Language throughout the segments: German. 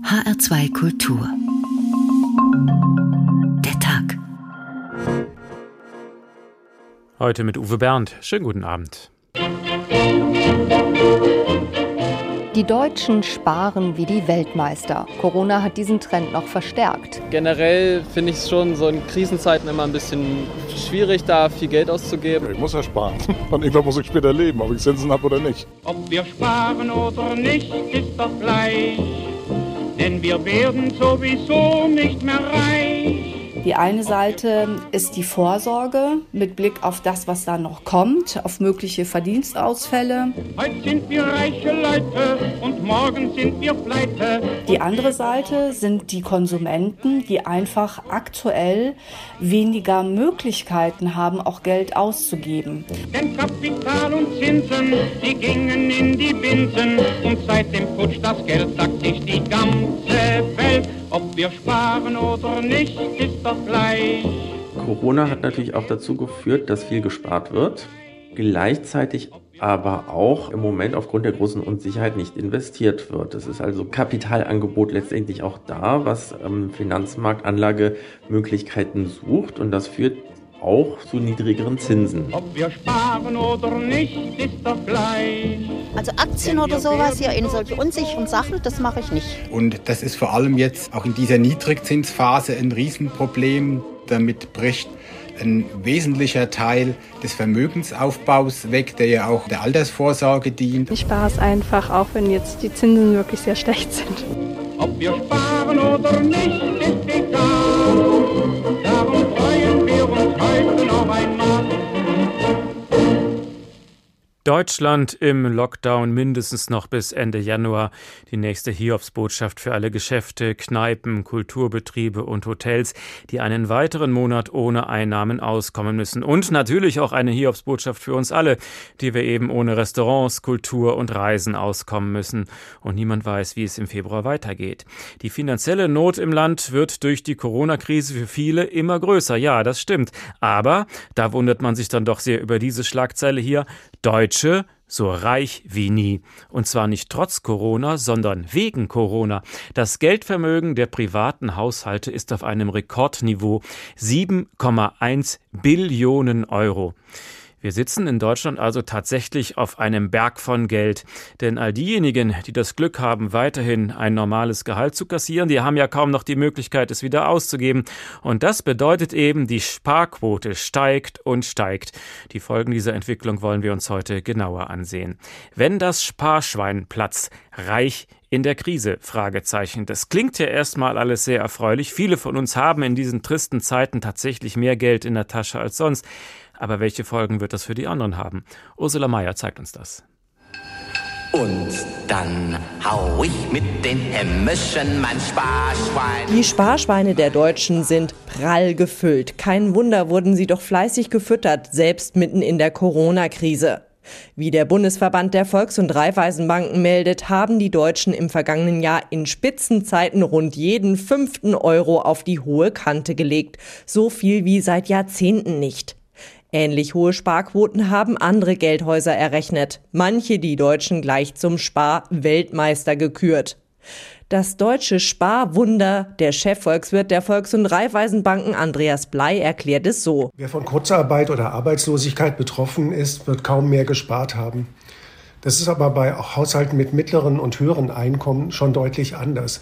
HR2 Kultur. Der Tag. Heute mit Uwe Bernd. Schönen guten Abend. Die Deutschen sparen wie die Weltmeister. Corona hat diesen Trend noch verstärkt. Generell finde ich es schon so in Krisenzeiten immer ein bisschen schwierig, da viel Geld auszugeben. Ich muss ja sparen. Und irgendwann muss ich später leben, ob ich Zinsen habe oder nicht. Ob wir sparen oder nicht, ist doch gleich. Wir werden sowieso nicht mehr reich. Die eine Seite ist die Vorsorge mit Blick auf das, was da noch kommt, auf mögliche Verdienstausfälle. Heute sind wir reiche Leute und morgen sind wir pleite. Die andere Seite sind die Konsumenten, die einfach aktuell weniger Möglichkeiten haben, auch Geld auszugeben. Denn Kapital und Zinsen, die gingen in die Binsen. Und seit dem Putsch das Geld sagt sich die ganze Welt. Ob wir sparen oder nicht, ist doch gleich. Corona hat natürlich auch dazu geführt, dass viel gespart wird. Gleichzeitig aber auch im Moment aufgrund der großen Unsicherheit nicht investiert wird. Es ist also Kapitalangebot letztendlich auch da, was ähm, Finanzmarktanlagemöglichkeiten sucht und das führt auch zu niedrigeren Zinsen. Ob wir sparen oder nicht, ist doch gleich. Also Aktien oder sowas hier in solche unsicheren Sachen, das mache ich nicht. Und das ist vor allem jetzt auch in dieser Niedrigzinsphase ein Riesenproblem. Damit bricht ein wesentlicher Teil des Vermögensaufbaus weg, der ja auch der Altersvorsorge dient. Ich spare es einfach, auch wenn jetzt die Zinsen wirklich sehr schlecht sind. Ob wir sparen oder nicht, ist Deutschland im Lockdown mindestens noch bis Ende Januar. Die nächste Hiobsbotschaft für alle Geschäfte, Kneipen, Kulturbetriebe und Hotels, die einen weiteren Monat ohne Einnahmen auskommen müssen. Und natürlich auch eine Hiobsbotschaft für uns alle, die wir eben ohne Restaurants, Kultur und Reisen auskommen müssen. Und niemand weiß, wie es im Februar weitergeht. Die finanzielle Not im Land wird durch die Corona-Krise für viele immer größer. Ja, das stimmt. Aber da wundert man sich dann doch sehr über diese Schlagzeile hier. Deutsche so reich wie nie. Und zwar nicht trotz Corona, sondern wegen Corona. Das Geldvermögen der privaten Haushalte ist auf einem Rekordniveau 7,1 Billionen Euro. Wir sitzen in Deutschland also tatsächlich auf einem Berg von Geld. Denn all diejenigen, die das Glück haben, weiterhin ein normales Gehalt zu kassieren, die haben ja kaum noch die Möglichkeit, es wieder auszugeben. Und das bedeutet eben, die Sparquote steigt und steigt. Die Folgen dieser Entwicklung wollen wir uns heute genauer ansehen. Wenn das Sparschwein platzt, reich in der Krise? Fragezeichen. Das klingt ja erstmal alles sehr erfreulich. Viele von uns haben in diesen tristen Zeiten tatsächlich mehr Geld in der Tasche als sonst. Aber welche Folgen wird das für die anderen haben? Ursula Mayer zeigt uns das. Und dann hau ich mit den Hämmerchen mein Sparschwein. Die Sparschweine der Deutschen sind prall gefüllt. Kein Wunder wurden sie doch fleißig gefüttert, selbst mitten in der Corona-Krise. Wie der Bundesverband der Volks- und Raiffeisenbanken meldet, haben die Deutschen im vergangenen Jahr in Spitzenzeiten rund jeden fünften Euro auf die hohe Kante gelegt. So viel wie seit Jahrzehnten nicht. Ähnlich hohe Sparquoten haben andere Geldhäuser errechnet. Manche die Deutschen gleich zum Spar-Weltmeister gekürt. Das deutsche Sparwunder, der Chefvolkswirt der Volks- und Raiffeisenbanken Andreas Blei erklärt es so. Wer von Kurzarbeit oder Arbeitslosigkeit betroffen ist, wird kaum mehr gespart haben. Das ist aber bei Haushalten mit mittleren und höheren Einkommen schon deutlich anders.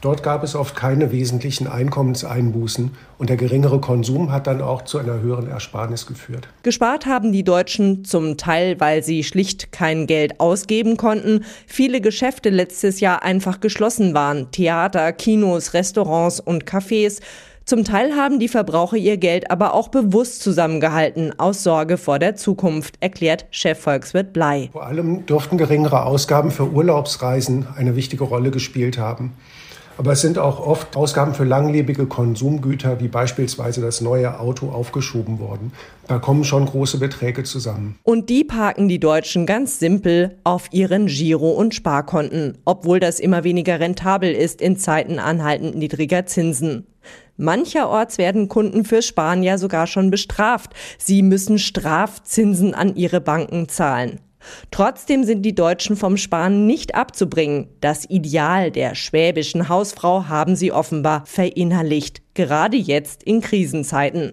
Dort gab es oft keine wesentlichen Einkommenseinbußen und der geringere Konsum hat dann auch zu einer höheren Ersparnis geführt. Gespart haben die Deutschen zum Teil, weil sie schlicht kein Geld ausgeben konnten. Viele Geschäfte letztes Jahr einfach geschlossen waren. Theater, Kinos, Restaurants und Cafés. Zum Teil haben die Verbraucher ihr Geld aber auch bewusst zusammengehalten, aus Sorge vor der Zukunft, erklärt Chefvolkswirt Blei. Vor allem dürften geringere Ausgaben für Urlaubsreisen eine wichtige Rolle gespielt haben. Aber es sind auch oft Ausgaben für langlebige Konsumgüter, wie beispielsweise das neue Auto, aufgeschoben worden. Da kommen schon große Beträge zusammen. Und die parken die Deutschen ganz simpel auf ihren Giro- und Sparkonten, obwohl das immer weniger rentabel ist in Zeiten anhaltend niedriger Zinsen. Mancherorts werden Kunden fürs Sparen ja sogar schon bestraft. Sie müssen Strafzinsen an ihre Banken zahlen. Trotzdem sind die Deutschen vom Sparen nicht abzubringen. Das Ideal der schwäbischen Hausfrau haben sie offenbar verinnerlicht, gerade jetzt in Krisenzeiten.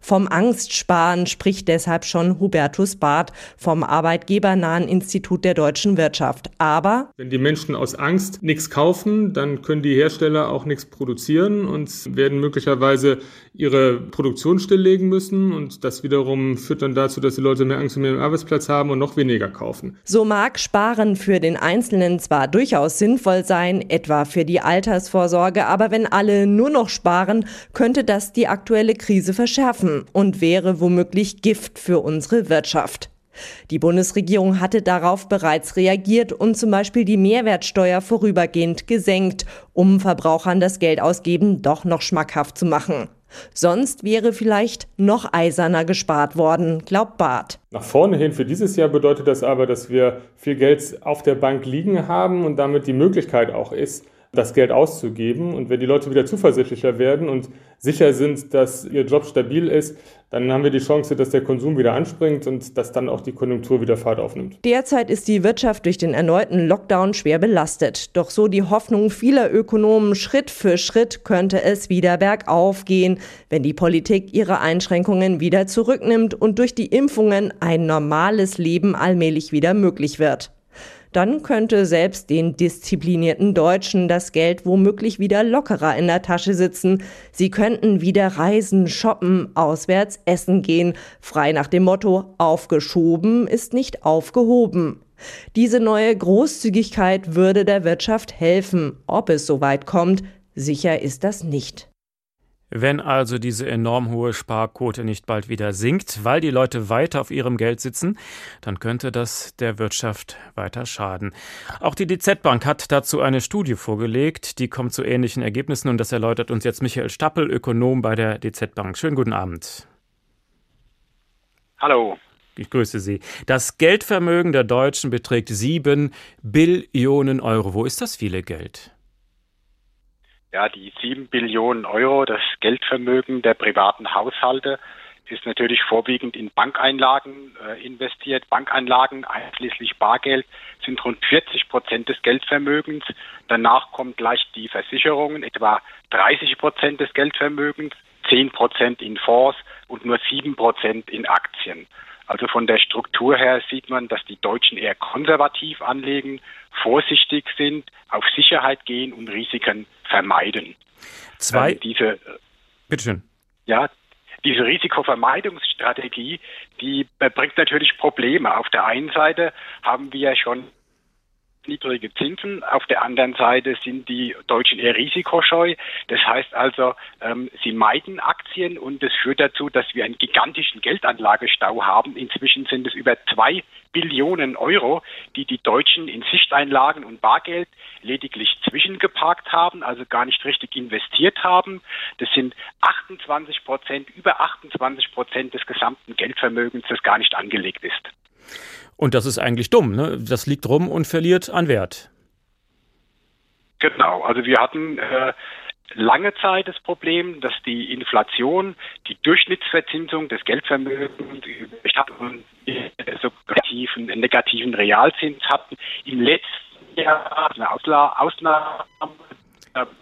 Vom Angstsparen spricht deshalb schon Hubertus Barth vom Arbeitgebernahen Institut der deutschen Wirtschaft. Aber wenn die Menschen aus Angst nichts kaufen, dann können die Hersteller auch nichts produzieren und werden möglicherweise ihre Produktion stilllegen müssen. Und das wiederum führt dann dazu, dass die Leute mehr Angst um ihren Arbeitsplatz haben und noch weniger kaufen. So mag Sparen für den Einzelnen zwar durchaus sinnvoll sein, etwa für die Altersvorsorge, aber wenn alle nur noch sparen, könnte das die aktuelle Krise verschärfen und wäre womöglich Gift für unsere Wirtschaft. Die Bundesregierung hatte darauf bereits reagiert und zum Beispiel die Mehrwertsteuer vorübergehend gesenkt, um Verbrauchern das Geldausgeben doch noch schmackhaft zu machen. Sonst wäre vielleicht noch eiserner gespart worden, glaubt Barth. Nach vorne hin für dieses Jahr bedeutet das aber, dass wir viel Geld auf der Bank liegen haben und damit die Möglichkeit auch ist, das Geld auszugeben. Und wenn die Leute wieder zuversichtlicher werden und sicher sind, dass ihr Job stabil ist, dann haben wir die Chance, dass der Konsum wieder anspringt und dass dann auch die Konjunktur wieder Fahrt aufnimmt. Derzeit ist die Wirtschaft durch den erneuten Lockdown schwer belastet. Doch so die Hoffnung vieler Ökonomen, Schritt für Schritt könnte es wieder bergauf gehen, wenn die Politik ihre Einschränkungen wieder zurücknimmt und durch die Impfungen ein normales Leben allmählich wieder möglich wird dann könnte selbst den disziplinierten Deutschen das Geld womöglich wieder lockerer in der Tasche sitzen. Sie könnten wieder reisen, shoppen, auswärts essen gehen, frei nach dem Motto aufgeschoben ist nicht aufgehoben. Diese neue Großzügigkeit würde der Wirtschaft helfen. Ob es soweit kommt, sicher ist das nicht. Wenn also diese enorm hohe Sparquote nicht bald wieder sinkt, weil die Leute weiter auf ihrem Geld sitzen, dann könnte das der Wirtschaft weiter schaden. Auch die DZ Bank hat dazu eine Studie vorgelegt, die kommt zu ähnlichen Ergebnissen und das erläutert uns jetzt Michael Stappel, Ökonom bei der DZ Bank. Schönen guten Abend. Hallo. Ich grüße Sie. Das Geldvermögen der Deutschen beträgt sieben Billionen Euro. Wo ist das viele Geld? Ja, die sieben Billionen Euro, das Geldvermögen der privaten Haushalte, ist natürlich vorwiegend in Bankeinlagen äh, investiert. Bankeinlagen, einschließlich Bargeld, sind rund 40 Prozent des Geldvermögens. Danach kommen gleich die Versicherungen, etwa 30 Prozent des Geldvermögens, 10 Prozent in Fonds und nur 7 Prozent in Aktien. Also von der Struktur her sieht man, dass die Deutschen eher konservativ anlegen, vorsichtig sind, auf Sicherheit gehen und Risiken vermeiden. Zwei. Ähm, diese, Bitteschön. Ja, diese Risikovermeidungsstrategie, die bringt natürlich Probleme. Auf der einen Seite haben wir schon niedrige Zinsen. Auf der anderen Seite sind die Deutschen eher risikoscheu. Das heißt also, ähm, sie meiden Aktien und das führt dazu, dass wir einen gigantischen Geldanlagestau haben. Inzwischen sind es über zwei Billionen Euro, die die Deutschen in Sichteinlagen und Bargeld lediglich zwischengeparkt haben, also gar nicht richtig investiert haben. Das sind 28 Prozent, über 28 Prozent des gesamten Geldvermögens, das gar nicht angelegt ist. Und das ist eigentlich dumm. Ne? Das liegt rum und verliert an Wert. Genau. Also wir hatten äh, lange Zeit das Problem, dass die Inflation die Durchschnittsverzinsung des Geldvermögens so negativen, negativen Realzins hatten. Im letzten Jahr eine Ausnahme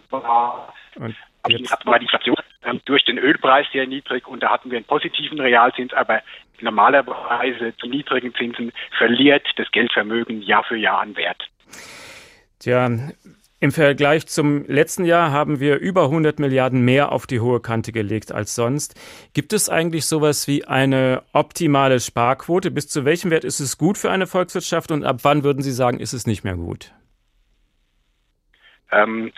war, war die Inflation ähm, durch den Ölpreis sehr niedrig und da hatten wir einen positiven Realzins, aber normalerweise zu niedrigen Zinsen verliert das Geldvermögen Jahr für Jahr an Wert. Tja, im Vergleich zum letzten Jahr haben wir über 100 Milliarden mehr auf die hohe Kante gelegt als sonst. Gibt es eigentlich sowas wie eine optimale Sparquote? Bis zu welchem Wert ist es gut für eine Volkswirtschaft und ab wann würden Sie sagen, ist es nicht mehr gut? Ähm,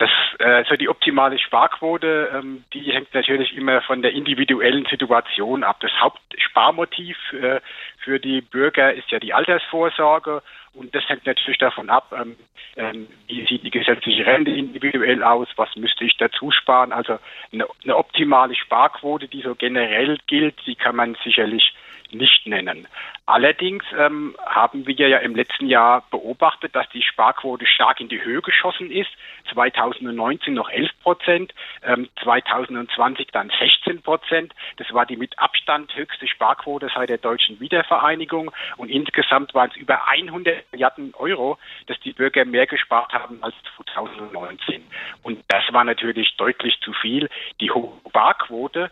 das, äh, so die optimale Sparquote, ähm, die hängt natürlich immer von der individuellen Situation ab. Das Hauptsparmotiv äh, für die Bürger ist ja die Altersvorsorge und das hängt natürlich davon ab, ähm, ähm, wie sieht die gesetzliche Rente individuell aus, was müsste ich dazu sparen. Also eine, eine optimale Sparquote, die so generell gilt, die kann man sicherlich nicht nennen. Allerdings ähm, haben wir ja im letzten Jahr beobachtet, dass die Sparquote stark in die Höhe geschossen ist. 2019 noch 11 Prozent, ähm, 2020 dann 16 Prozent. Das war die mit Abstand höchste Sparquote seit der deutschen Wiedervereinigung. Und insgesamt waren es über 100 Milliarden Euro, dass die Bürger mehr gespart haben als 2019. Und das war natürlich deutlich zu viel. Die hohe Sparquote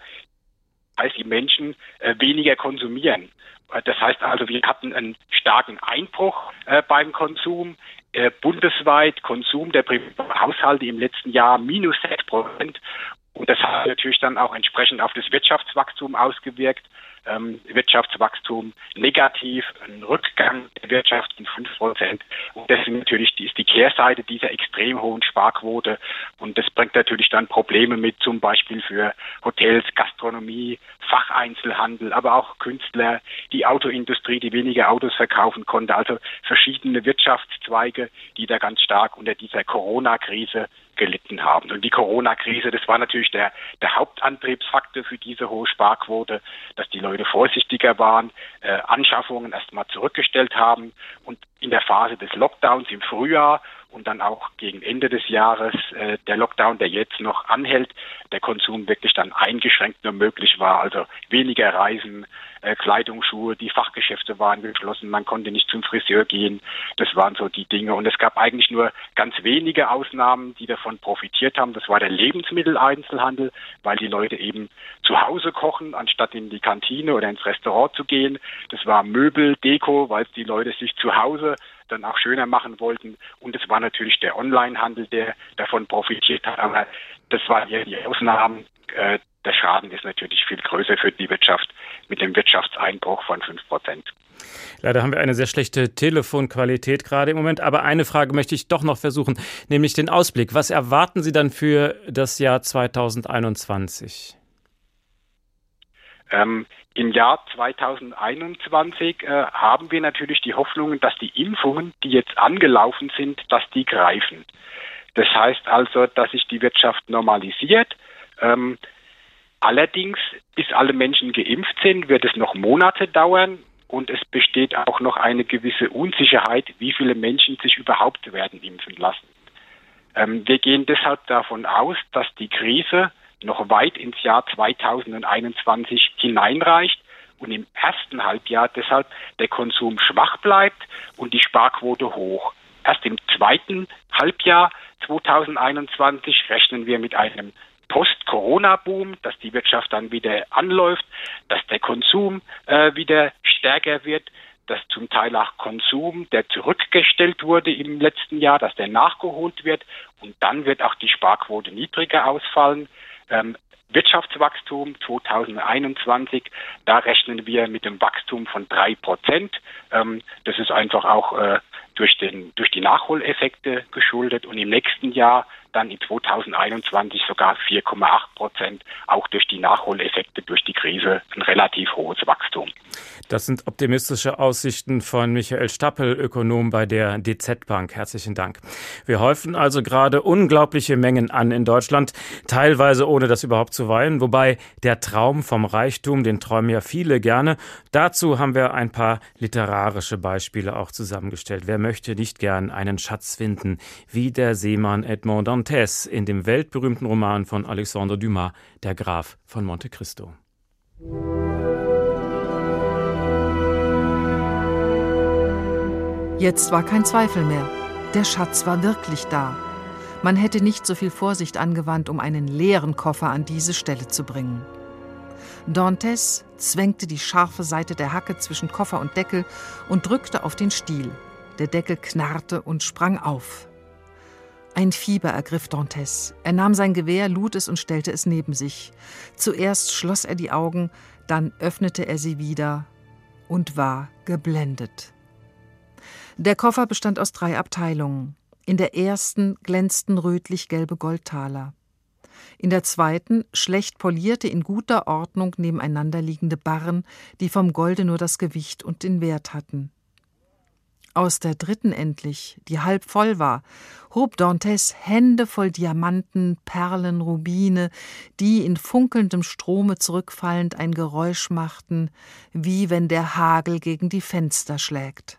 heißt, die Menschen äh, weniger konsumieren. Äh, das heißt also, wir hatten einen starken Einbruch äh, beim Konsum. Bundesweit Konsum der Haushalte im letzten Jahr minus 6 Prozent. Und das hat natürlich dann auch entsprechend auf das Wirtschaftswachstum ausgewirkt ähm, Wirtschaftswachstum negativ, ein Rückgang der Wirtschaft in 5 Prozent. Und das ist natürlich die, ist die Kehrseite dieser extrem hohen Sparquote. Und das bringt natürlich dann Probleme mit, zum Beispiel für Hotels, Gastronomie, Facheinzelhandel, aber auch Künstler, die Autoindustrie, die weniger Autos verkaufen konnte. Also verschiedene Wirtschaftszweige, die da ganz stark unter dieser Corona-Krise gelitten haben. Und die Corona-Krise, das war natürlich der, der Hauptantriebsfaktor für diese hohe Sparquote, dass die Leute vorsichtiger waren, äh, Anschaffungen erstmal zurückgestellt haben und in der Phase des Lockdowns im Frühjahr und dann auch gegen Ende des Jahres äh, der Lockdown, der jetzt noch anhält, der Konsum wirklich dann eingeschränkt nur möglich war. Also weniger Reisen, äh, Kleidung, Schuhe, die Fachgeschäfte waren geschlossen, man konnte nicht zum Friseur gehen. Das waren so die Dinge. Und es gab eigentlich nur ganz wenige Ausnahmen, die davon profitiert haben. Das war der Lebensmitteleinzelhandel, weil die Leute eben zu Hause kochen, anstatt in die Kantine oder ins Restaurant zu gehen. Das war Möbel, Deko, weil die Leute sich zu Hause dann auch schöner machen wollten. Und es war natürlich der Onlinehandel, der davon profitiert hat. Aber das waren ja die Ausnahmen. Äh, der Schaden ist natürlich viel größer für die Wirtschaft mit dem Wirtschaftseinbruch von 5 Prozent. Leider haben wir eine sehr schlechte Telefonqualität gerade im Moment, aber eine Frage möchte ich doch noch versuchen, nämlich den Ausblick. Was erwarten Sie dann für das Jahr 2021? Ähm, Im Jahr 2021 äh, haben wir natürlich die Hoffnung, dass die Impfungen, die jetzt angelaufen sind, dass die greifen. Das heißt also, dass sich die Wirtschaft normalisiert. Ähm, allerdings, bis alle Menschen geimpft sind, wird es noch Monate dauern und es besteht auch noch eine gewisse Unsicherheit, wie viele Menschen sich überhaupt werden impfen lassen. Ähm, wir gehen deshalb davon aus, dass die Krise noch weit ins Jahr 2021 hineinreicht und im ersten Halbjahr deshalb der Konsum schwach bleibt und die Sparquote hoch. Erst im zweiten Halbjahr 2021 rechnen wir mit einem Post-Corona-Boom, dass die Wirtschaft dann wieder anläuft, dass der Konsum äh, wieder stärker wird, dass zum Teil auch Konsum, der zurückgestellt wurde im letzten Jahr, dass der nachgeholt wird und dann wird auch die Sparquote niedriger ausfallen. Ähm, Wirtschaftswachstum 2021, da rechnen wir mit dem Wachstum von drei Prozent. Ähm, das ist einfach auch äh, durch, den, durch die Nachholeffekte geschuldet und im nächsten Jahr dann in 2021 sogar 4,8 Prozent, auch durch die Nachholeffekte durch die Krise ein relativ hohes Wachstum. Das sind optimistische Aussichten von Michael Stappel, Ökonom bei der DZ Bank. Herzlichen Dank. Wir häufen also gerade unglaubliche Mengen an in Deutschland, teilweise ohne das überhaupt zu weilen, wobei der Traum vom Reichtum, den träumen ja viele gerne. Dazu haben wir ein paar literarische Beispiele auch zusammengestellt. Wer möchte nicht gern einen Schatz finden, wie der Seemann Edmond Dantes in dem weltberühmten Roman von Alexandre Dumas, Der Graf von Monte Cristo. Jetzt war kein Zweifel mehr. Der Schatz war wirklich da. Man hätte nicht so viel Vorsicht angewandt, um einen leeren Koffer an diese Stelle zu bringen. Dantes zwängte die scharfe Seite der Hacke zwischen Koffer und Deckel und drückte auf den Stiel. Der Deckel knarrte und sprang auf. Ein Fieber ergriff Dantes. Er nahm sein Gewehr, lud es und stellte es neben sich. Zuerst schloss er die Augen, dann öffnete er sie wieder und war geblendet. Der Koffer bestand aus drei Abteilungen. In der ersten glänzten rötlich-gelbe Goldtaler. In der zweiten schlecht polierte, in guter Ordnung nebeneinander liegende Barren, die vom Golde nur das Gewicht und den Wert hatten. Aus der dritten endlich, die halb voll war, hob Dantes Hände voll Diamanten, Perlen, Rubine, die in funkelndem Strome zurückfallend ein Geräusch machten, wie wenn der Hagel gegen die Fenster schlägt.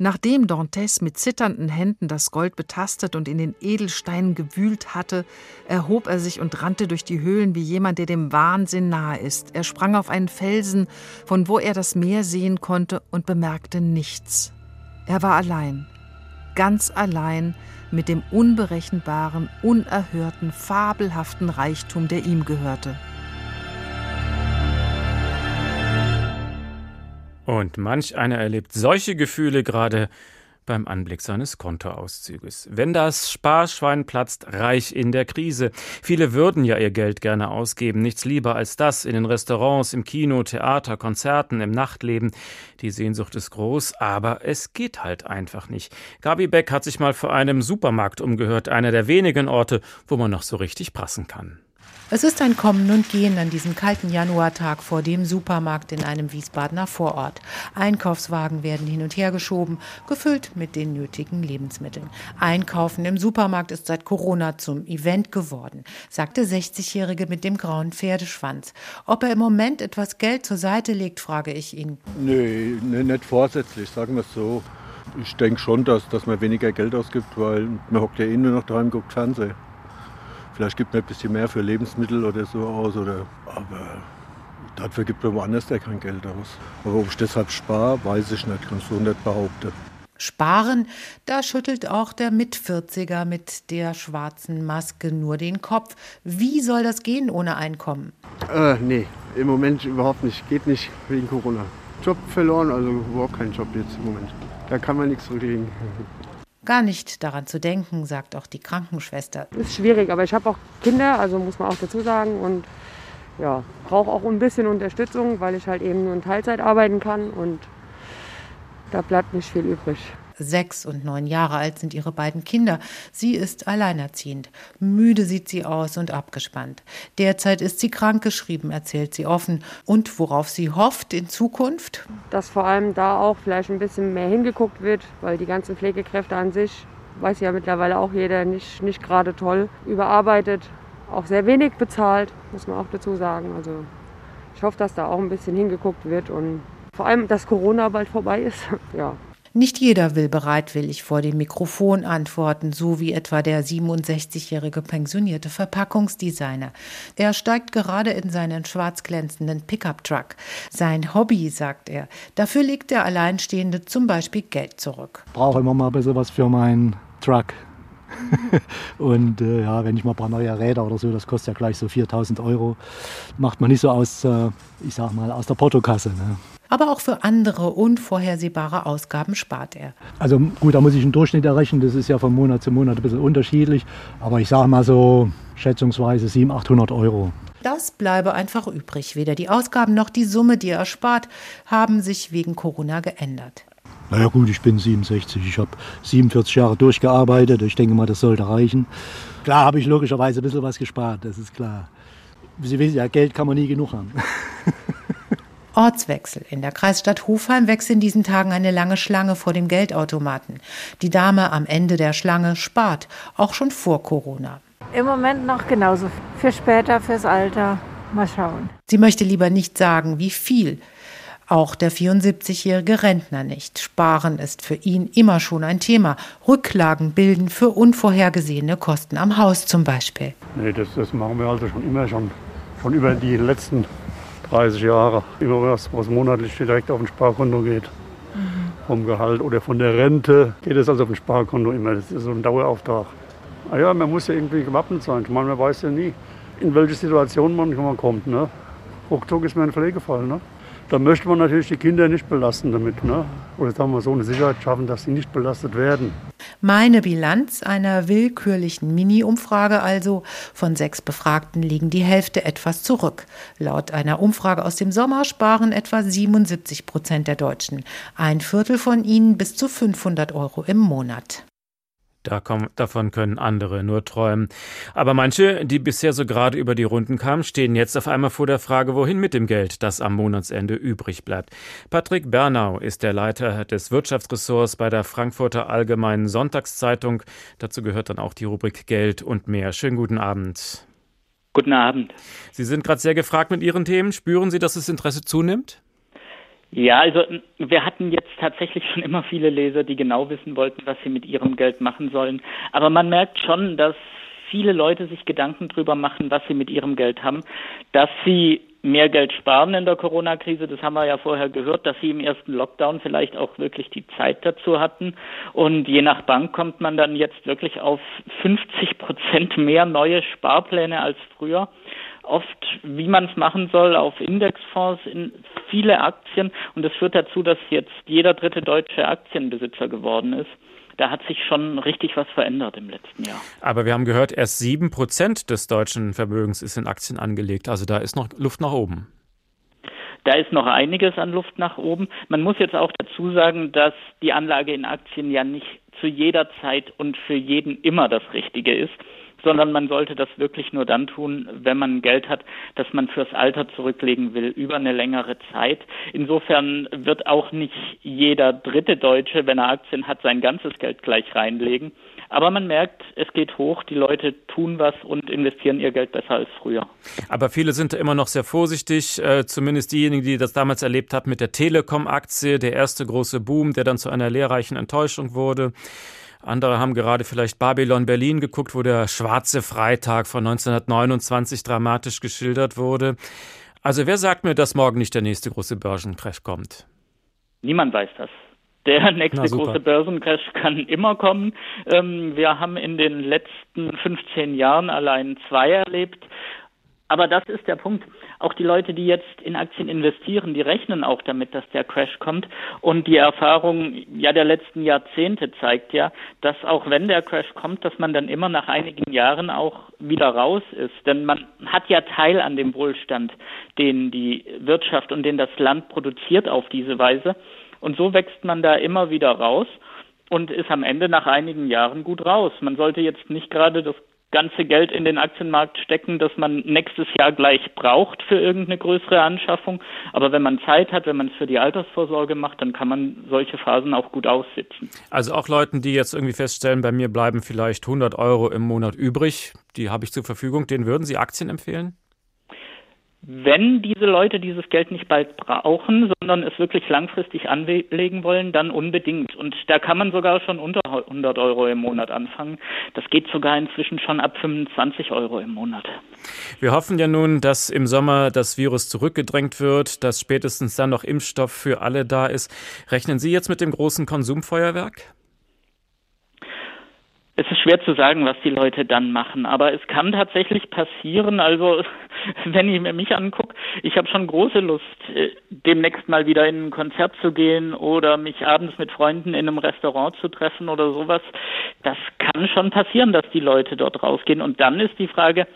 Nachdem Dantes mit zitternden Händen das Gold betastet und in den Edelsteinen gewühlt hatte, erhob er sich und rannte durch die Höhlen wie jemand, der dem Wahnsinn nahe ist. Er sprang auf einen Felsen, von wo er das Meer sehen konnte, und bemerkte nichts. Er war allein, ganz allein mit dem unberechenbaren, unerhörten, fabelhaften Reichtum, der ihm gehörte. Und manch einer erlebt solche Gefühle gerade beim Anblick seines Kontoauszüges. Wenn das Sparschwein platzt, reich in der Krise. Viele würden ja ihr Geld gerne ausgeben, nichts lieber als das in den Restaurants, im Kino, Theater, Konzerten, im Nachtleben. Die Sehnsucht ist groß, aber es geht halt einfach nicht. Gabi Beck hat sich mal vor einem Supermarkt umgehört, einer der wenigen Orte, wo man noch so richtig prassen kann. Es ist ein Kommen und Gehen an diesem kalten Januartag vor dem Supermarkt in einem Wiesbadener Vorort. Einkaufswagen werden hin und her geschoben, gefüllt mit den nötigen Lebensmitteln. Einkaufen im Supermarkt ist seit Corona zum Event geworden, sagte 60-Jährige mit dem grauen Pferdeschwanz. Ob er im Moment etwas Geld zur Seite legt, frage ich ihn. Nee, nee nicht vorsätzlich, sagen wir es so. Ich denke schon, dass, dass man weniger Geld ausgibt, weil man hockt ja eh nur noch daheim guckt Fernsehen. Vielleicht gibt man ein bisschen mehr für Lebensmittel oder so aus. Oder, aber dafür gibt man woanders ja kein Geld aus. Aber ob ich deshalb spare, weiß ich nicht, kann ich so nicht behaupten. Sparen, da schüttelt auch der Mit-40er mit der schwarzen Maske nur den Kopf. Wie soll das gehen ohne Einkommen? Äh, nee, im Moment überhaupt nicht. Geht nicht wegen Corona. Job verloren, also überhaupt keinen Job jetzt im Moment. Da kann man nichts rücklegen. Gar nicht daran zu denken, sagt auch die Krankenschwester. Ist schwierig, aber ich habe auch Kinder, also muss man auch dazu sagen. Und ja, brauche auch ein bisschen Unterstützung, weil ich halt eben nur in Teilzeit arbeiten kann und da bleibt nicht viel übrig. Sechs und neun Jahre alt sind ihre beiden Kinder. Sie ist alleinerziehend. Müde sieht sie aus und abgespannt. Derzeit ist sie krankgeschrieben, erzählt sie offen. Und worauf sie hofft in Zukunft? Dass vor allem da auch vielleicht ein bisschen mehr hingeguckt wird, weil die ganzen Pflegekräfte an sich, weiß ja mittlerweile auch jeder, nicht, nicht gerade toll, überarbeitet, auch sehr wenig bezahlt, muss man auch dazu sagen. Also ich hoffe, dass da auch ein bisschen hingeguckt wird und vor allem, dass Corona bald vorbei ist. ja, nicht jeder will bereitwillig vor dem Mikrofon antworten, so wie etwa der 67-jährige pensionierte Verpackungsdesigner. Er steigt gerade in seinen schwarz glänzenden Pickup-Truck. Sein Hobby, sagt er. Dafür legt der Alleinstehende zum Beispiel Geld zurück. Ich brauche immer mal ein bisschen was für meinen Truck. und äh, ja, wenn ich mal ein paar neue Räder oder so, das kostet ja gleich so 4000 Euro, macht man nicht so aus, äh, ich sag mal, aus der Portokasse. Ne? Aber auch für andere unvorhersehbare Ausgaben spart er. Also gut, da muss ich einen Durchschnitt errechnen, das ist ja von Monat zu Monat ein bisschen unterschiedlich, aber ich sage mal so schätzungsweise 700, 800 Euro. Das bleibe einfach übrig. Weder die Ausgaben noch die Summe, die er spart, haben sich wegen Corona geändert. Naja gut, ich bin 67, ich habe 47 Jahre durchgearbeitet, ich denke mal, das sollte reichen. Klar habe ich logischerweise ein bisschen was gespart, das ist klar. Sie wissen ja, Geld kann man nie genug haben. Ortswechsel. In der Kreisstadt Hofheim wächst in diesen Tagen eine lange Schlange vor dem Geldautomaten. Die Dame am Ende der Schlange spart, auch schon vor Corona. Im Moment noch genauso. Für später, fürs Alter. Mal schauen. Sie möchte lieber nicht sagen, wie viel. Auch der 74-jährige Rentner nicht. Sparen ist für ihn immer schon ein Thema. Rücklagen bilden für unvorhergesehene Kosten am Haus zum Beispiel. Nee, das, das machen wir also schon immer schon, schon über die letzten 30 Jahre. Über was, was monatlich direkt auf ein Sparkonto geht. Mhm. Vom Gehalt oder von der Rente geht es also auf ein Sparkonto immer. Das ist so ein Dauerauftrag. Ah ja, man muss ja irgendwie gewappnet sein. Ich meine, man weiß ja nie, in welche Situation man kommt. Ne? Ruckzuck ist mir ein Pflegefall. Ne? Da möchte man natürlich die Kinder nicht belasten damit. Ne? Oder sagen wir so eine Sicherheit schaffen, dass sie nicht belastet werden. Meine Bilanz einer willkürlichen Mini-Umfrage also. Von sechs Befragten liegen die Hälfte etwas zurück. Laut einer Umfrage aus dem Sommer sparen etwa 77 Prozent der Deutschen. Ein Viertel von ihnen bis zu 500 Euro im Monat. Davon können andere nur träumen. Aber manche, die bisher so gerade über die Runden kamen, stehen jetzt auf einmal vor der Frage, wohin mit dem Geld, das am Monatsende übrig bleibt. Patrick Bernau ist der Leiter des Wirtschaftsressorts bei der Frankfurter Allgemeinen Sonntagszeitung. Dazu gehört dann auch die Rubrik Geld und mehr. Schönen guten Abend. Guten Abend. Sie sind gerade sehr gefragt mit Ihren Themen. Spüren Sie, dass das Interesse zunimmt? Ja, also wir hatten jetzt tatsächlich schon immer viele Leser, die genau wissen wollten, was sie mit ihrem Geld machen sollen. Aber man merkt schon, dass viele Leute sich Gedanken darüber machen, was sie mit ihrem Geld haben, dass sie mehr Geld sparen in der Corona-Krise. Das haben wir ja vorher gehört, dass sie im ersten Lockdown vielleicht auch wirklich die Zeit dazu hatten. Und je nach Bank kommt man dann jetzt wirklich auf 50 Prozent mehr neue Sparpläne als früher oft, wie man es machen soll, auf Indexfonds, in viele Aktien. Und das führt dazu, dass jetzt jeder dritte deutsche Aktienbesitzer geworden ist. Da hat sich schon richtig was verändert im letzten Jahr. Aber wir haben gehört, erst sieben Prozent des deutschen Vermögens ist in Aktien angelegt. Also da ist noch Luft nach oben. Da ist noch einiges an Luft nach oben. Man muss jetzt auch dazu sagen, dass die Anlage in Aktien ja nicht zu jeder Zeit und für jeden immer das Richtige ist sondern man sollte das wirklich nur dann tun, wenn man Geld hat, das man fürs Alter zurücklegen will, über eine längere Zeit. Insofern wird auch nicht jeder dritte Deutsche, wenn er Aktien hat, sein ganzes Geld gleich reinlegen. Aber man merkt, es geht hoch, die Leute tun was und investieren ihr Geld besser als früher. Aber viele sind immer noch sehr vorsichtig, äh, zumindest diejenigen, die das damals erlebt haben mit der Telekom-Aktie, der erste große Boom, der dann zu einer lehrreichen Enttäuschung wurde. Andere haben gerade vielleicht Babylon Berlin geguckt, wo der schwarze Freitag von 1929 dramatisch geschildert wurde. Also wer sagt mir, dass morgen nicht der nächste große Börsencrash kommt? Niemand weiß das. Der nächste große Börsencrash kann immer kommen. Ähm, wir haben in den letzten 15 Jahren allein zwei erlebt. Aber das ist der Punkt. Auch die Leute, die jetzt in Aktien investieren, die rechnen auch damit, dass der Crash kommt. Und die Erfahrung ja der letzten Jahrzehnte zeigt ja, dass auch wenn der Crash kommt, dass man dann immer nach einigen Jahren auch wieder raus ist. Denn man hat ja Teil an dem Wohlstand, den die Wirtschaft und den das Land produziert auf diese Weise. Und so wächst man da immer wieder raus und ist am Ende nach einigen Jahren gut raus. Man sollte jetzt nicht gerade das ganze Geld in den Aktienmarkt stecken, das man nächstes Jahr gleich braucht für irgendeine größere Anschaffung. Aber wenn man Zeit hat, wenn man es für die Altersvorsorge macht, dann kann man solche Phasen auch gut aussitzen. Also auch Leuten, die jetzt irgendwie feststellen, bei mir bleiben vielleicht 100 Euro im Monat übrig, die habe ich zur Verfügung, denen würden Sie Aktien empfehlen? Wenn diese Leute dieses Geld nicht bald brauchen, sondern es wirklich langfristig anlegen wollen, dann unbedingt. Und da kann man sogar schon unter 100 Euro im Monat anfangen. Das geht sogar inzwischen schon ab 25 Euro im Monat. Wir hoffen ja nun, dass im Sommer das Virus zurückgedrängt wird, dass spätestens dann noch Impfstoff für alle da ist. Rechnen Sie jetzt mit dem großen Konsumfeuerwerk? Es ist schwer zu sagen, was die Leute dann machen, aber es kann tatsächlich passieren. Also wenn ich mir mich angucke, ich habe schon große Lust, äh, demnächst mal wieder in ein Konzert zu gehen oder mich abends mit Freunden in einem Restaurant zu treffen oder sowas. Das kann schon passieren, dass die Leute dort rausgehen. Und dann ist die Frage,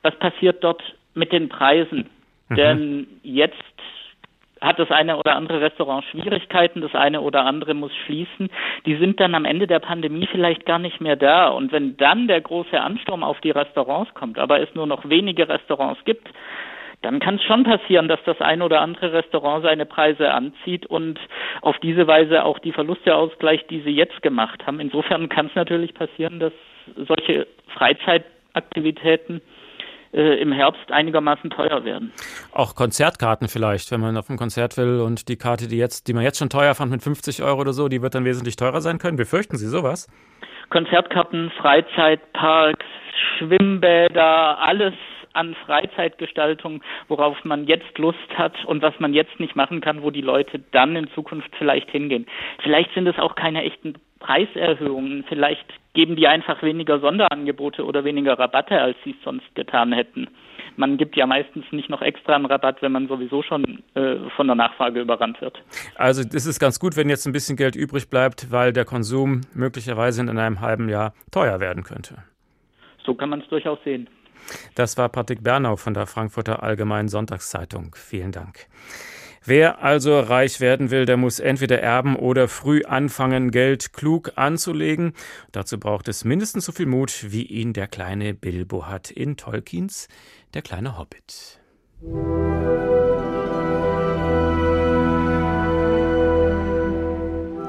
was passiert dort mit den Preisen? Mhm. Denn jetzt hat das eine oder andere Restaurant Schwierigkeiten, das eine oder andere muss schließen. Die sind dann am Ende der Pandemie vielleicht gar nicht mehr da. Und wenn dann der große Ansturm auf die Restaurants kommt, aber es nur noch wenige Restaurants gibt, dann kann es schon passieren, dass das ein oder andere Restaurant seine Preise anzieht und auf diese Weise auch die Verluste ausgleicht, die sie jetzt gemacht haben. Insofern kann es natürlich passieren, dass solche Freizeitaktivitäten äh, im Herbst einigermaßen teuer werden. Auch Konzertkarten vielleicht, wenn man auf ein Konzert will und die Karte, die jetzt, die man jetzt schon teuer fand mit 50 Euro oder so, die wird dann wesentlich teurer sein können. Befürchten Sie sowas? Konzertkarten, Freizeitparks, Schwimmbäder, alles an Freizeitgestaltung, worauf man jetzt Lust hat und was man jetzt nicht machen kann, wo die Leute dann in Zukunft vielleicht hingehen. Vielleicht sind es auch keine echten Preiserhöhungen. Vielleicht geben die einfach weniger Sonderangebote oder weniger Rabatte, als sie es sonst getan hätten. Man gibt ja meistens nicht noch extra einen Rabatt, wenn man sowieso schon äh, von der Nachfrage überrannt wird. Also es ist ganz gut, wenn jetzt ein bisschen Geld übrig bleibt, weil der Konsum möglicherweise in einem halben Jahr teuer werden könnte. So kann man es durchaus sehen. Das war Patrick Bernau von der Frankfurter Allgemeinen Sonntagszeitung. Vielen Dank. Wer also reich werden will, der muss entweder erben oder früh anfangen, Geld klug anzulegen. Dazu braucht es mindestens so viel Mut, wie ihn der kleine Bilbo hat in Tolkiens Der kleine Hobbit.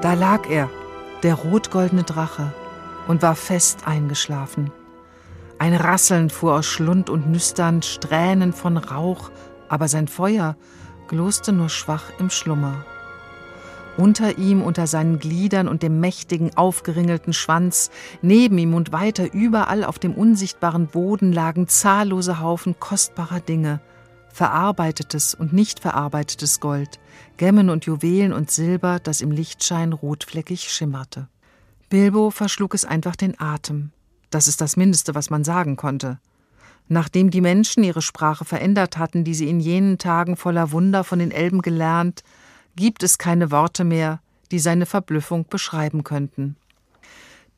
Da lag er, der rotgoldene Drache, und war fest eingeschlafen. Ein Rasseln fuhr aus Schlund und Nüstern, Strähnen von Rauch, aber sein Feuer gloste nur schwach im Schlummer. Unter ihm, unter seinen Gliedern und dem mächtigen, aufgeringelten Schwanz, neben ihm und weiter überall auf dem unsichtbaren Boden lagen zahllose Haufen kostbarer Dinge, verarbeitetes und nicht verarbeitetes Gold, Gemmen und Juwelen und Silber, das im Lichtschein rotfleckig schimmerte. Bilbo verschlug es einfach den Atem. Das ist das Mindeste, was man sagen konnte. Nachdem die Menschen ihre Sprache verändert hatten, die sie in jenen Tagen voller Wunder von den Elben gelernt, gibt es keine Worte mehr, die seine Verblüffung beschreiben könnten.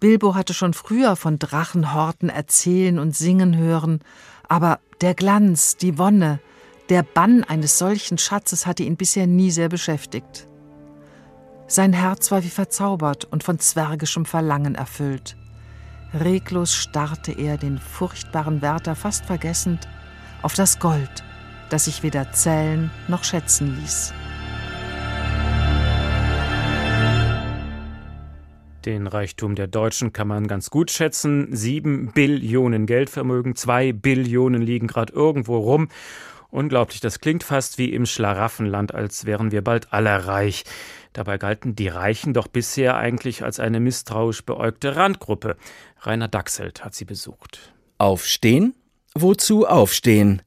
Bilbo hatte schon früher von Drachenhorten erzählen und singen hören, aber der Glanz, die Wonne, der Bann eines solchen Schatzes hatte ihn bisher nie sehr beschäftigt. Sein Herz war wie verzaubert und von zwergischem Verlangen erfüllt. Reglos starrte er, den furchtbaren Wärter fast vergessend, auf das Gold, das sich weder zählen noch schätzen ließ. Den Reichtum der Deutschen kann man ganz gut schätzen. Sieben Billionen Geldvermögen, zwei Billionen liegen gerade irgendwo rum. Unglaublich, das klingt fast wie im Schlaraffenland, als wären wir bald alle reich. Dabei galten die Reichen doch bisher eigentlich als eine misstrauisch beäugte Randgruppe. Rainer Dachselt hat sie besucht. Aufstehen? Wozu aufstehen?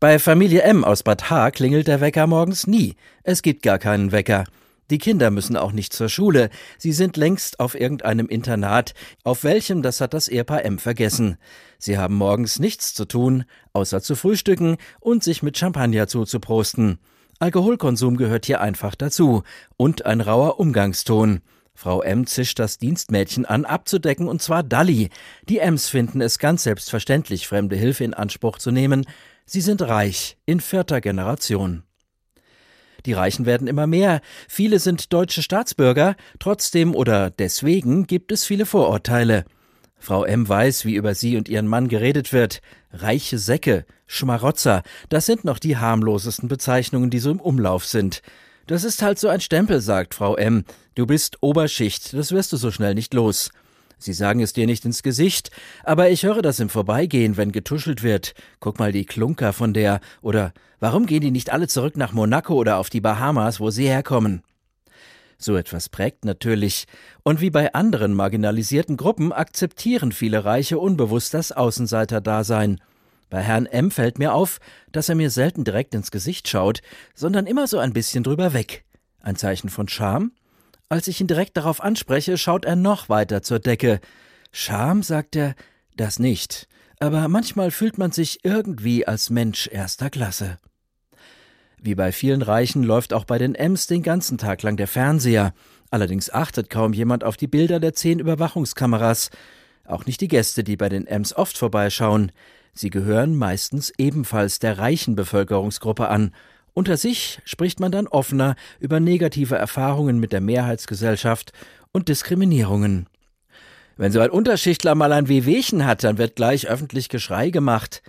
Bei Familie M aus Bad Haar klingelt der Wecker morgens nie. Es gibt gar keinen Wecker. Die Kinder müssen auch nicht zur Schule. Sie sind längst auf irgendeinem Internat, auf welchem, das hat das Ehepaar M vergessen. Sie haben morgens nichts zu tun, außer zu frühstücken und sich mit Champagner zuzuprosten. Alkoholkonsum gehört hier einfach dazu und ein rauer Umgangston. Frau M zischt das Dienstmädchen an, abzudecken, und zwar Dalli. Die Ms finden es ganz selbstverständlich, fremde Hilfe in Anspruch zu nehmen. Sie sind reich, in vierter Generation. Die Reichen werden immer mehr. Viele sind deutsche Staatsbürger. Trotzdem oder deswegen gibt es viele Vorurteile. Frau M. weiß, wie über sie und ihren Mann geredet wird. Reiche Säcke, Schmarotzer, das sind noch die harmlosesten Bezeichnungen, die so im Umlauf sind. Das ist halt so ein Stempel, sagt Frau M. Du bist Oberschicht, das wirst du so schnell nicht los. Sie sagen es dir nicht ins Gesicht, aber ich höre das im Vorbeigehen, wenn getuschelt wird. Guck mal die Klunker von der, oder warum gehen die nicht alle zurück nach Monaco oder auf die Bahamas, wo sie herkommen? So etwas prägt natürlich, und wie bei anderen marginalisierten Gruppen akzeptieren viele Reiche unbewusst das Außenseiterdasein. Bei Herrn M fällt mir auf, dass er mir selten direkt ins Gesicht schaut, sondern immer so ein bisschen drüber weg. Ein Zeichen von Scham? Als ich ihn direkt darauf anspreche, schaut er noch weiter zur Decke. Scham, sagt er, das nicht, aber manchmal fühlt man sich irgendwie als Mensch erster Klasse. Wie bei vielen Reichen läuft auch bei den Ems den ganzen Tag lang der Fernseher. Allerdings achtet kaum jemand auf die Bilder der zehn Überwachungskameras. Auch nicht die Gäste, die bei den Ems oft vorbeischauen. Sie gehören meistens ebenfalls der reichen Bevölkerungsgruppe an. Unter sich spricht man dann offener über negative Erfahrungen mit der Mehrheitsgesellschaft und Diskriminierungen. Wenn so ein Unterschichtler mal ein Wehwehchen hat, dann wird gleich öffentlich Geschrei gemacht.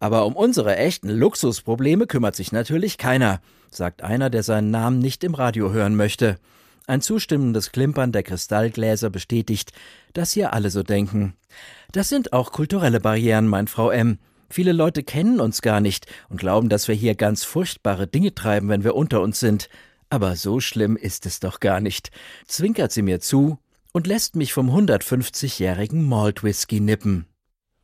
Aber um unsere echten Luxusprobleme kümmert sich natürlich keiner, sagt einer, der seinen Namen nicht im Radio hören möchte. Ein zustimmendes Klimpern der Kristallgläser bestätigt, dass hier alle so denken. Das sind auch kulturelle Barrieren, meint Frau M. Viele Leute kennen uns gar nicht und glauben, dass wir hier ganz furchtbare Dinge treiben, wenn wir unter uns sind. Aber so schlimm ist es doch gar nicht, zwinkert sie mir zu und lässt mich vom 150-jährigen Malt Whisky nippen.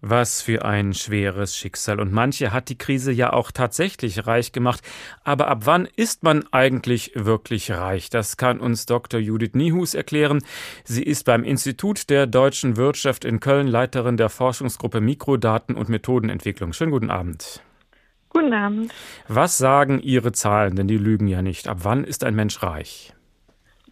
Was für ein schweres Schicksal. Und manche hat die Krise ja auch tatsächlich reich gemacht. Aber ab wann ist man eigentlich wirklich reich? Das kann uns Dr. Judith Niehus erklären. Sie ist beim Institut der deutschen Wirtschaft in Köln Leiterin der Forschungsgruppe Mikrodaten und Methodenentwicklung. Schönen guten Abend. Guten Abend. Was sagen Ihre Zahlen? Denn die lügen ja nicht. Ab wann ist ein Mensch reich?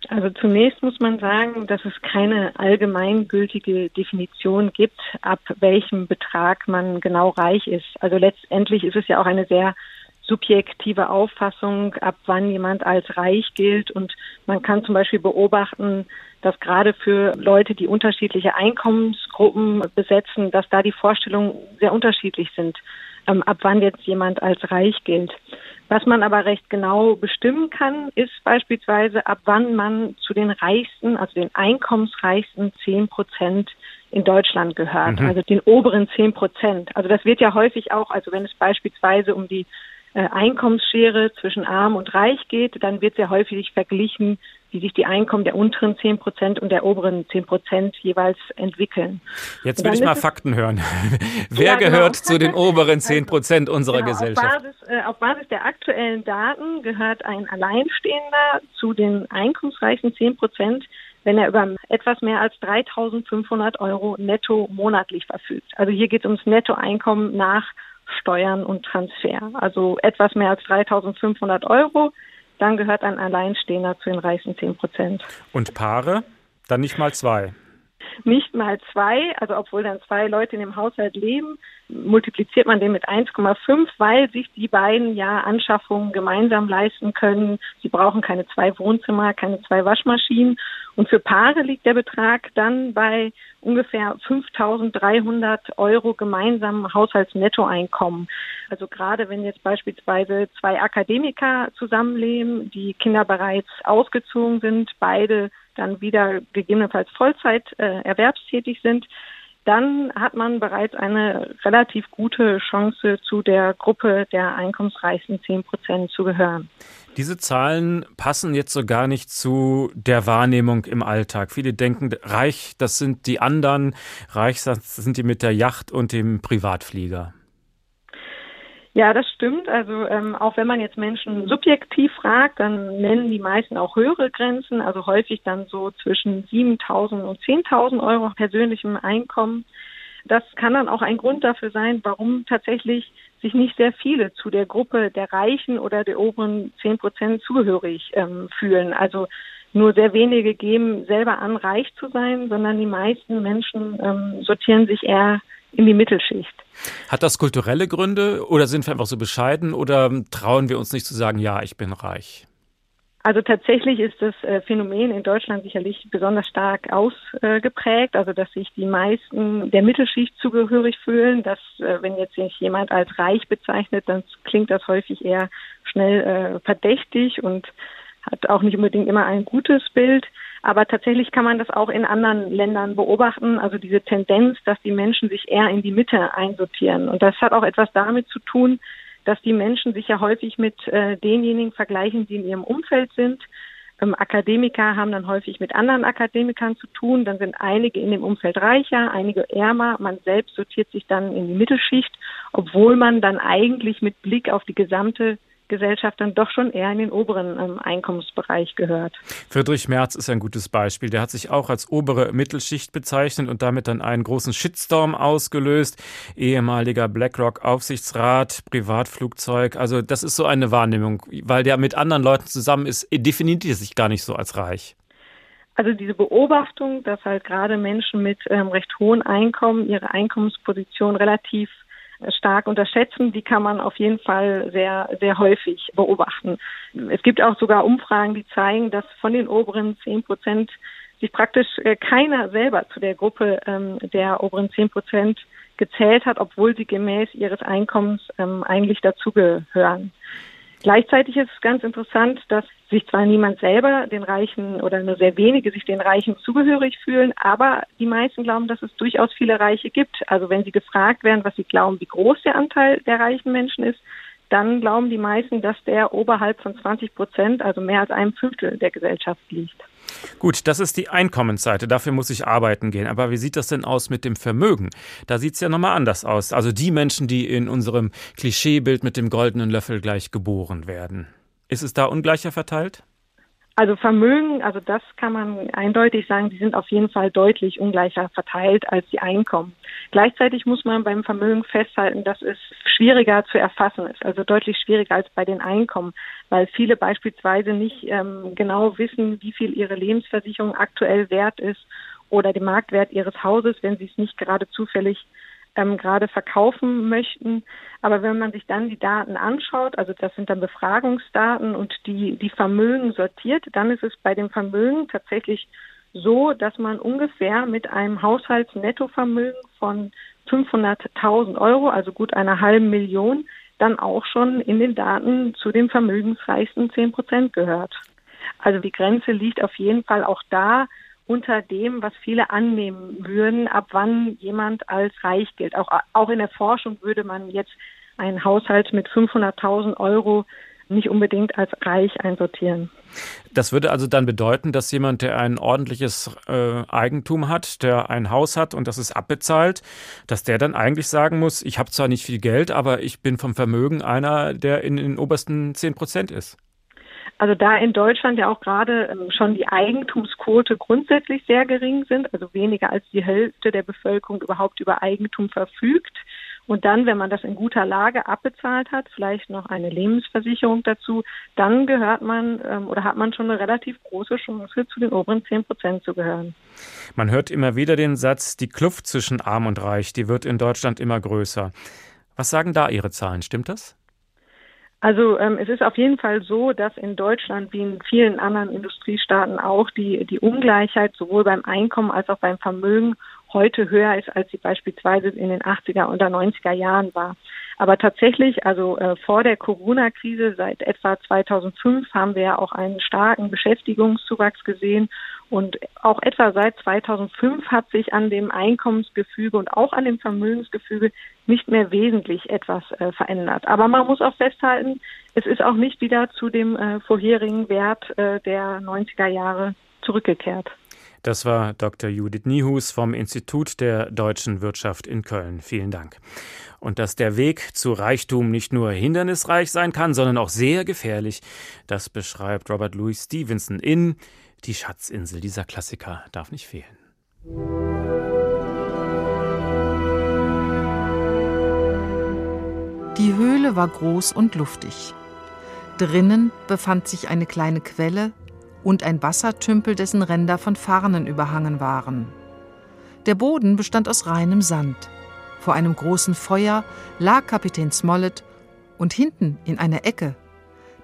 Also zunächst muss man sagen, dass es keine allgemeingültige Definition gibt, ab welchem Betrag man genau reich ist. Also letztendlich ist es ja auch eine sehr subjektive Auffassung, ab wann jemand als reich gilt. Und man kann zum Beispiel beobachten, dass gerade für Leute, die unterschiedliche Einkommensgruppen besetzen, dass da die Vorstellungen sehr unterschiedlich sind, ähm, ab wann jetzt jemand als reich gilt. Was man aber recht genau bestimmen kann, ist beispielsweise, ab wann man zu den reichsten, also den einkommensreichsten zehn Prozent in Deutschland gehört, mhm. also den oberen zehn Prozent. Also das wird ja häufig auch, also wenn es beispielsweise um die Einkommensschere zwischen arm und reich geht, dann wird sehr häufig verglichen, wie sich die Einkommen der unteren 10 Prozent und der oberen 10 Prozent jeweils entwickeln. Jetzt will ich mal Fakten hören. Wer ja, genau. gehört zu den oberen 10 Prozent unserer genau, Gesellschaft? Auf Basis, äh, auf Basis der aktuellen Daten gehört ein Alleinstehender zu den einkommensreichen 10 Prozent, wenn er über etwas mehr als 3.500 Euro netto monatlich verfügt. Also hier geht es ums Nettoeinkommen nach Steuern und Transfer. Also etwas mehr als 3.500 Euro. Dann gehört ein Alleinstehender zu den reichsten 10 Prozent. Und Paare? Dann nicht mal zwei nicht mal zwei, also obwohl dann zwei Leute in dem Haushalt leben, multipliziert man den mit 1,5, weil sich die beiden ja Anschaffungen gemeinsam leisten können. Sie brauchen keine zwei Wohnzimmer, keine zwei Waschmaschinen. Und für Paare liegt der Betrag dann bei ungefähr 5.300 Euro gemeinsamen Haushaltsnettoeinkommen. Also gerade wenn jetzt beispielsweise zwei Akademiker zusammenleben, die Kinder bereits ausgezogen sind, beide dann wieder gegebenenfalls Vollzeit äh, erwerbstätig sind, dann hat man bereits eine relativ gute Chance, zu der Gruppe der einkommensreichsten 10 Prozent zu gehören. Diese Zahlen passen jetzt so gar nicht zu der Wahrnehmung im Alltag. Viele denken, reich, das sind die anderen, reich, das sind die mit der Yacht und dem Privatflieger. Ja, das stimmt. Also ähm, auch wenn man jetzt Menschen subjektiv fragt, dann nennen die meisten auch höhere Grenzen, also häufig dann so zwischen 7.000 und 10.000 Euro persönlichem Einkommen. Das kann dann auch ein Grund dafür sein, warum tatsächlich sich nicht sehr viele zu der Gruppe der Reichen oder der oberen 10 Prozent zugehörig ähm, fühlen. Also nur sehr wenige geben selber an, reich zu sein, sondern die meisten Menschen ähm, sortieren sich eher in die Mittelschicht. Hat das kulturelle Gründe oder sind wir einfach so bescheiden oder trauen wir uns nicht zu sagen, ja, ich bin reich? Also tatsächlich ist das äh, Phänomen in Deutschland sicherlich besonders stark ausgeprägt, also dass sich die meisten der Mittelschicht zugehörig fühlen, dass äh, wenn jetzt sich jemand als reich bezeichnet, dann klingt das häufig eher schnell äh, verdächtig und hat auch nicht unbedingt immer ein gutes Bild. Aber tatsächlich kann man das auch in anderen Ländern beobachten, also diese Tendenz, dass die Menschen sich eher in die Mitte einsortieren. Und das hat auch etwas damit zu tun, dass die Menschen sich ja häufig mit äh, denjenigen vergleichen, die in ihrem Umfeld sind. Ähm, Akademiker haben dann häufig mit anderen Akademikern zu tun. Dann sind einige in dem Umfeld reicher, einige ärmer. Man selbst sortiert sich dann in die Mittelschicht, obwohl man dann eigentlich mit Blick auf die gesamte Gesellschaft dann doch schon eher in den oberen ähm, Einkommensbereich gehört. Friedrich Merz ist ein gutes Beispiel. Der hat sich auch als obere Mittelschicht bezeichnet und damit dann einen großen Shitstorm ausgelöst. Ehemaliger BlackRock-Aufsichtsrat, Privatflugzeug. Also das ist so eine Wahrnehmung, weil der mit anderen Leuten zusammen ist, definiert er sich gar nicht so als reich. Also diese Beobachtung, dass halt gerade Menschen mit ähm, recht hohen Einkommen ihre Einkommensposition relativ stark unterschätzen, die kann man auf jeden Fall sehr, sehr häufig beobachten. Es gibt auch sogar Umfragen, die zeigen, dass von den oberen zehn Prozent sich praktisch äh, keiner selber zu der Gruppe ähm, der oberen zehn Prozent gezählt hat, obwohl sie gemäß ihres Einkommens ähm, eigentlich dazugehören. Gleichzeitig ist es ganz interessant, dass sich zwar niemand selber den Reichen oder nur sehr wenige sich den Reichen zugehörig fühlen, aber die meisten glauben, dass es durchaus viele Reiche gibt. Also wenn sie gefragt werden, was sie glauben, wie groß der Anteil der reichen Menschen ist, dann glauben die meisten, dass der oberhalb von 20 Prozent, also mehr als einem Fünftel der Gesellschaft liegt. Gut, das ist die Einkommensseite. Dafür muss ich arbeiten gehen. Aber wie sieht das denn aus mit dem Vermögen? Da sieht es ja nochmal anders aus. Also die Menschen, die in unserem Klischeebild mit dem goldenen Löffel gleich geboren werden. Ist es da ungleicher verteilt? Also Vermögen, also das kann man eindeutig sagen, die sind auf jeden Fall deutlich ungleicher verteilt als die Einkommen. Gleichzeitig muss man beim Vermögen festhalten, dass es schwieriger zu erfassen ist, also deutlich schwieriger als bei den Einkommen, weil viele beispielsweise nicht ähm, genau wissen, wie viel ihre Lebensversicherung aktuell wert ist oder den Marktwert ihres Hauses, wenn sie es nicht gerade zufällig ähm, gerade verkaufen möchten. Aber wenn man sich dann die Daten anschaut, also das sind dann Befragungsdaten und die, die Vermögen sortiert, dann ist es bei dem Vermögen tatsächlich so, dass man ungefähr mit einem Haushaltsnettovermögen von 500.000 Euro, also gut einer halben Million, dann auch schon in den Daten zu den vermögensreichsten 10 Prozent gehört. Also die Grenze liegt auf jeden Fall auch da unter dem, was viele annehmen würden, ab wann jemand als reich gilt. Auch, auch in der Forschung würde man jetzt einen Haushalt mit 500.000 Euro nicht unbedingt als reich einsortieren. Das würde also dann bedeuten, dass jemand, der ein ordentliches äh, Eigentum hat, der ein Haus hat und das ist abbezahlt, dass der dann eigentlich sagen muss, ich habe zwar nicht viel Geld, aber ich bin vom Vermögen einer, der in den obersten 10 Prozent ist. Also da in Deutschland ja auch gerade ähm, schon die Eigentumsquote grundsätzlich sehr gering sind, also weniger als die Hälfte der Bevölkerung überhaupt über Eigentum verfügt. Und dann, wenn man das in guter Lage abbezahlt hat, vielleicht noch eine Lebensversicherung dazu, dann gehört man ähm, oder hat man schon eine relativ große Chance, zu den oberen 10 Prozent zu gehören. Man hört immer wieder den Satz, die Kluft zwischen arm und reich, die wird in Deutschland immer größer. Was sagen da Ihre Zahlen? Stimmt das? Also ähm, es ist auf jeden Fall so, dass in Deutschland wie in vielen anderen Industriestaaten auch die, die Ungleichheit sowohl beim Einkommen als auch beim Vermögen heute höher ist, als sie beispielsweise in den 80er oder 90er Jahren war. Aber tatsächlich, also äh, vor der Corona-Krise seit etwa 2005 haben wir ja auch einen starken Beschäftigungszuwachs gesehen und auch etwa seit 2005 hat sich an dem Einkommensgefüge und auch an dem Vermögensgefüge nicht mehr wesentlich etwas äh, verändert. Aber man muss auch festhalten, es ist auch nicht wieder zu dem äh, vorherigen Wert äh, der 90er Jahre zurückgekehrt. Das war Dr. Judith Niehus vom Institut der deutschen Wirtschaft in Köln. Vielen Dank. Und dass der Weg zu Reichtum nicht nur hindernisreich sein kann, sondern auch sehr gefährlich, das beschreibt Robert Louis Stevenson in Die Schatzinsel. Dieser Klassiker darf nicht fehlen. Die Höhle war groß und luftig. Drinnen befand sich eine kleine Quelle, und ein Wassertümpel, dessen Ränder von Farnen überhangen waren. Der Boden bestand aus reinem Sand. Vor einem großen Feuer lag Kapitän Smollett und hinten in einer Ecke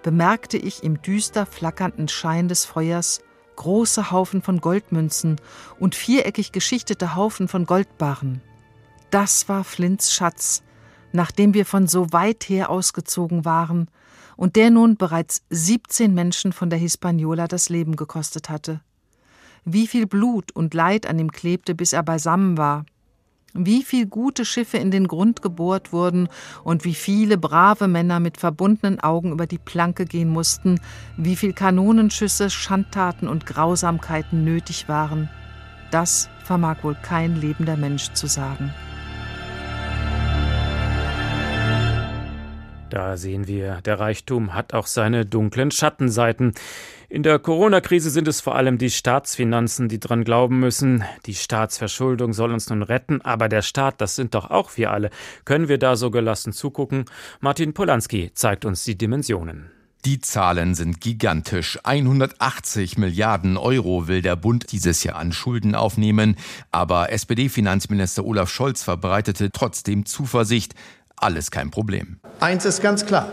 bemerkte ich im düster flackernden Schein des Feuers große Haufen von Goldmünzen und viereckig geschichtete Haufen von Goldbarren. Das war Flints Schatz, nachdem wir von so weit her ausgezogen waren und der nun bereits 17 Menschen von der Hispaniola das Leben gekostet hatte. Wie viel Blut und Leid an ihm klebte, bis er beisammen war. Wie viel gute Schiffe in den Grund gebohrt wurden und wie viele brave Männer mit verbundenen Augen über die Planke gehen mussten, wie viel Kanonenschüsse, Schandtaten und Grausamkeiten nötig waren, das vermag wohl kein lebender Mensch zu sagen. Da sehen wir, der Reichtum hat auch seine dunklen Schattenseiten. In der Corona-Krise sind es vor allem die Staatsfinanzen, die dran glauben müssen. Die Staatsverschuldung soll uns nun retten, aber der Staat, das sind doch auch wir alle. Können wir da so gelassen zugucken? Martin Polanski zeigt uns die Dimensionen. Die Zahlen sind gigantisch. 180 Milliarden Euro will der Bund dieses Jahr an Schulden aufnehmen. Aber SPD-Finanzminister Olaf Scholz verbreitete trotzdem Zuversicht alles kein Problem. Eins ist ganz klar.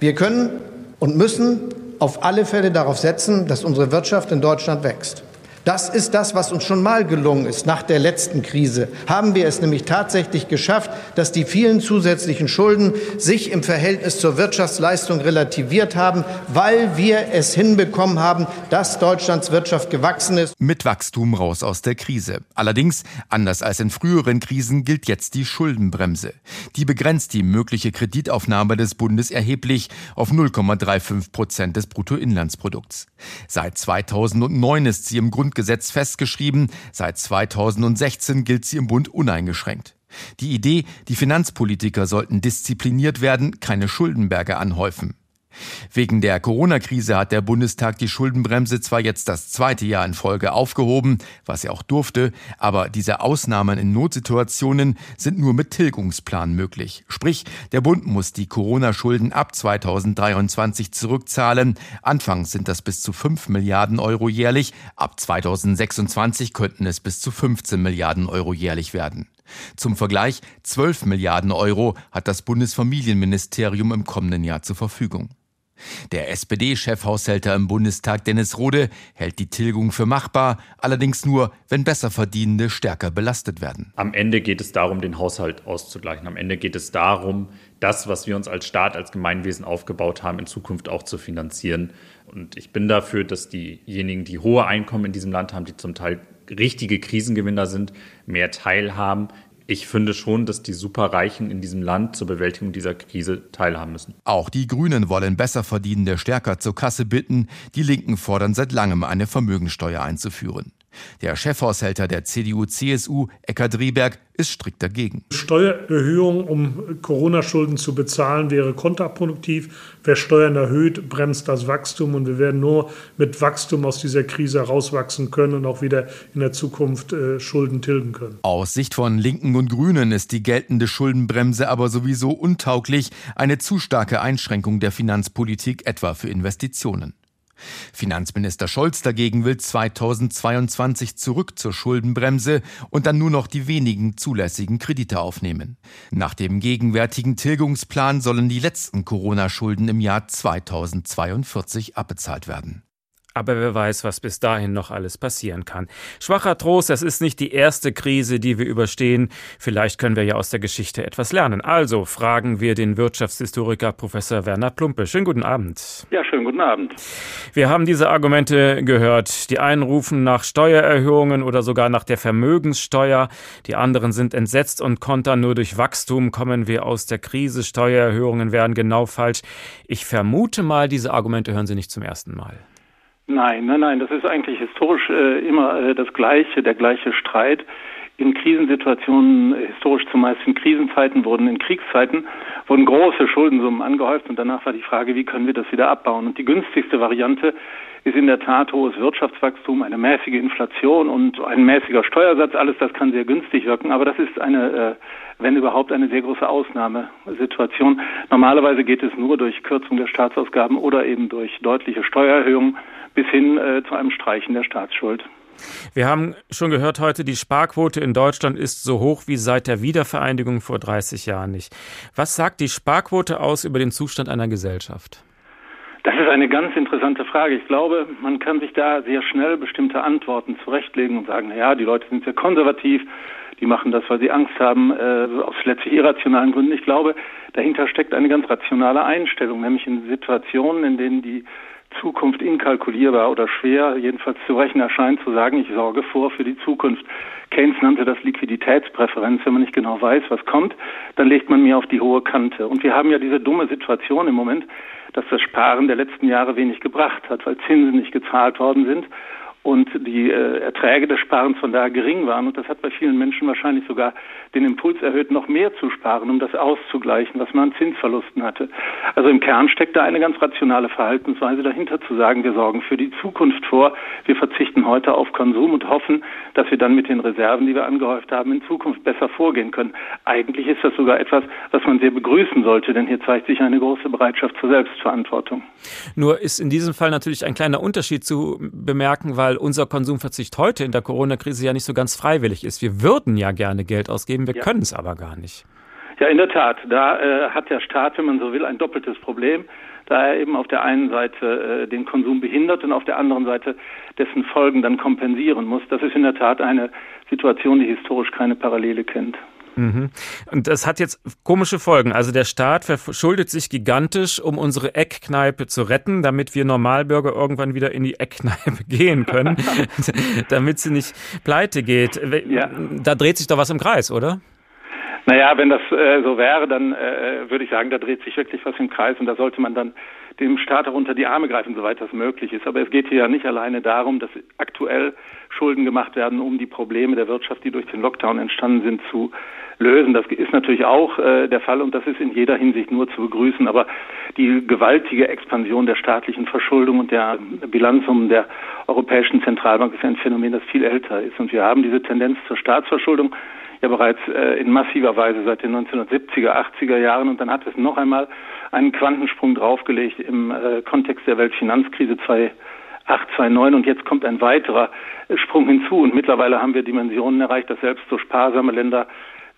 Wir können und müssen auf alle Fälle darauf setzen, dass unsere Wirtschaft in Deutschland wächst. Das ist das, was uns schon mal gelungen ist. Nach der letzten Krise haben wir es nämlich tatsächlich geschafft, dass die vielen zusätzlichen Schulden sich im Verhältnis zur Wirtschaftsleistung relativiert haben, weil wir es hinbekommen haben, dass Deutschlands Wirtschaft gewachsen ist. Mit Wachstum raus aus der Krise. Allerdings, anders als in früheren Krisen, gilt jetzt die Schuldenbremse. Die begrenzt die mögliche Kreditaufnahme des Bundes erheblich auf 0,35 Prozent des Bruttoinlandsprodukts. Seit 2009 ist sie im Grund Grundgesetz festgeschrieben. Seit 2016 gilt sie im Bund uneingeschränkt. Die Idee, die Finanzpolitiker sollten diszipliniert werden, keine Schuldenberge anhäufen. Wegen der Corona-Krise hat der Bundestag die Schuldenbremse zwar jetzt das zweite Jahr in Folge aufgehoben, was er auch durfte, aber diese Ausnahmen in Notsituationen sind nur mit Tilgungsplan möglich. Sprich, der Bund muss die Corona-Schulden ab 2023 zurückzahlen. Anfangs sind das bis zu 5 Milliarden Euro jährlich, ab 2026 könnten es bis zu 15 Milliarden Euro jährlich werden. Zum Vergleich, 12 Milliarden Euro hat das Bundesfamilienministerium im kommenden Jahr zur Verfügung. Der SPD-Chefhaushälter im Bundestag Dennis Rode hält die Tilgung für machbar, allerdings nur, wenn Besserverdienende stärker belastet werden. Am Ende geht es darum, den Haushalt auszugleichen. Am Ende geht es darum, das, was wir uns als Staat, als Gemeinwesen aufgebaut haben, in Zukunft auch zu finanzieren. Und ich bin dafür, dass diejenigen, die hohe Einkommen in diesem Land haben, die zum Teil richtige Krisengewinner sind, mehr teilhaben ich finde schon, dass die Superreichen in diesem Land zur Bewältigung dieser Krise teilhaben müssen. Auch die Grünen wollen Besserverdienende stärker zur Kasse bitten. Die Linken fordern seit langem eine Vermögensteuer einzuführen. Der Chefhaushälter der CDU-CSU, Eckhard Rieberg, ist strikt dagegen. Steuererhöhung, um Corona-Schulden zu bezahlen, wäre kontraproduktiv. Wer Steuern erhöht, bremst das Wachstum und wir werden nur mit Wachstum aus dieser Krise herauswachsen können und auch wieder in der Zukunft äh, Schulden tilgen können. Aus Sicht von Linken und Grünen ist die geltende Schuldenbremse aber sowieso untauglich, eine zu starke Einschränkung der Finanzpolitik etwa für Investitionen. Finanzminister Scholz dagegen will 2022 zurück zur Schuldenbremse und dann nur noch die wenigen zulässigen Kredite aufnehmen. Nach dem gegenwärtigen Tilgungsplan sollen die letzten Corona-Schulden im Jahr 2042 abbezahlt werden. Aber wer weiß, was bis dahin noch alles passieren kann. Schwacher Trost, das ist nicht die erste Krise, die wir überstehen. Vielleicht können wir ja aus der Geschichte etwas lernen. Also fragen wir den Wirtschaftshistoriker Professor Werner Plumpe. Schönen guten Abend. Ja, schönen guten Abend. Wir haben diese Argumente gehört. Die einen rufen nach Steuererhöhungen oder sogar nach der Vermögenssteuer. Die anderen sind entsetzt und kontern nur durch Wachstum kommen wir aus der Krise. Steuererhöhungen wären genau falsch. Ich vermute mal, diese Argumente hören Sie nicht zum ersten Mal. Nein, nein, nein, das ist eigentlich historisch äh, immer äh, das gleiche, der gleiche Streit. In Krisensituationen, historisch zumeist in Krisenzeiten wurden, in Kriegszeiten wurden große Schuldensummen angehäuft und danach war die Frage, wie können wir das wieder abbauen? Und die günstigste Variante ist in der Tat hohes Wirtschaftswachstum, eine mäßige Inflation und ein mäßiger Steuersatz. Alles das kann sehr günstig wirken, aber das ist eine, äh, wenn überhaupt, eine sehr große Ausnahmesituation. Normalerweise geht es nur durch Kürzung der Staatsausgaben oder eben durch deutliche Steuererhöhungen bis hin äh, zu einem Streichen der Staatsschuld. Wir haben schon gehört heute, die Sparquote in Deutschland ist so hoch wie seit der Wiedervereinigung vor 30 Jahren nicht. Was sagt die Sparquote aus über den Zustand einer Gesellschaft? Das ist eine ganz interessante Frage. Ich glaube, man kann sich da sehr schnell bestimmte Antworten zurechtlegen und sagen, na ja, die Leute sind sehr konservativ, die machen das, weil sie Angst haben, äh, aus letztlich irrationalen Gründen. Ich glaube, dahinter steckt eine ganz rationale Einstellung, nämlich in Situationen, in denen die Zukunft inkalkulierbar oder schwer, jedenfalls zu rechnen erscheint, zu sagen, ich sorge vor für die Zukunft. Keynes nannte das Liquiditätspräferenz. Wenn man nicht genau weiß, was kommt, dann legt man mir auf die hohe Kante. Und wir haben ja diese dumme Situation im Moment, dass das Sparen der letzten Jahre wenig gebracht hat, weil Zinsen nicht gezahlt worden sind und die äh, Erträge des Sparens von daher gering waren. Und das hat bei vielen Menschen wahrscheinlich sogar den Impuls erhöht, noch mehr zu sparen, um das auszugleichen, was man an Zinsverlusten hatte. Also im Kern steckt da eine ganz rationale Verhaltensweise dahinter, zu sagen, wir sorgen für die Zukunft vor, wir verzichten heute auf Konsum und hoffen, dass wir dann mit den Reserven, die wir angehäuft haben, in Zukunft besser vorgehen können. Eigentlich ist das sogar etwas, was man sehr begrüßen sollte, denn hier zeigt sich eine große Bereitschaft zur Selbstverantwortung. Nur ist in diesem Fall natürlich ein kleiner Unterschied zu bemerken, weil unser Konsumverzicht heute in der Corona-Krise ja nicht so ganz freiwillig ist. Wir würden ja gerne Geld ausgeben, wir ja. können es aber gar nicht. Ja, in der Tat. Da äh, hat der Staat, wenn man so will, ein doppeltes Problem, da er eben auf der einen Seite äh, den Konsum behindert und auf der anderen Seite dessen Folgen dann kompensieren muss. Das ist in der Tat eine Situation, die historisch keine Parallele kennt. Mhm. Und das hat jetzt komische Folgen. Also der Staat verschuldet sich gigantisch, um unsere Eckkneipe zu retten, damit wir Normalbürger irgendwann wieder in die Eckkneipe gehen können, damit sie nicht pleite geht. Ja. Da dreht sich doch was im Kreis, oder? Naja, wenn das äh, so wäre, dann äh, würde ich sagen, da dreht sich wirklich was im Kreis und da sollte man dann dem Staat auch unter die Arme greifen, soweit das möglich ist. Aber es geht hier ja nicht alleine darum, dass aktuell Schulden gemacht werden, um die Probleme der Wirtschaft, die durch den Lockdown entstanden sind, zu lösen. Das ist natürlich auch äh, der Fall und das ist in jeder Hinsicht nur zu begrüßen. Aber die gewaltige Expansion der staatlichen Verschuldung und der Bilanzsummen der Europäischen Zentralbank ist ein Phänomen, das viel älter ist. Und wir haben diese Tendenz zur Staatsverschuldung ja bereits äh, in massiver Weise seit den 1970er, 80er Jahren und dann hat es noch einmal einen Quantensprung draufgelegt im äh, Kontext der Weltfinanzkrise 2008, 2009 und jetzt kommt ein weiterer Sprung hinzu und mittlerweile haben wir Dimensionen erreicht, dass selbst so sparsame Länder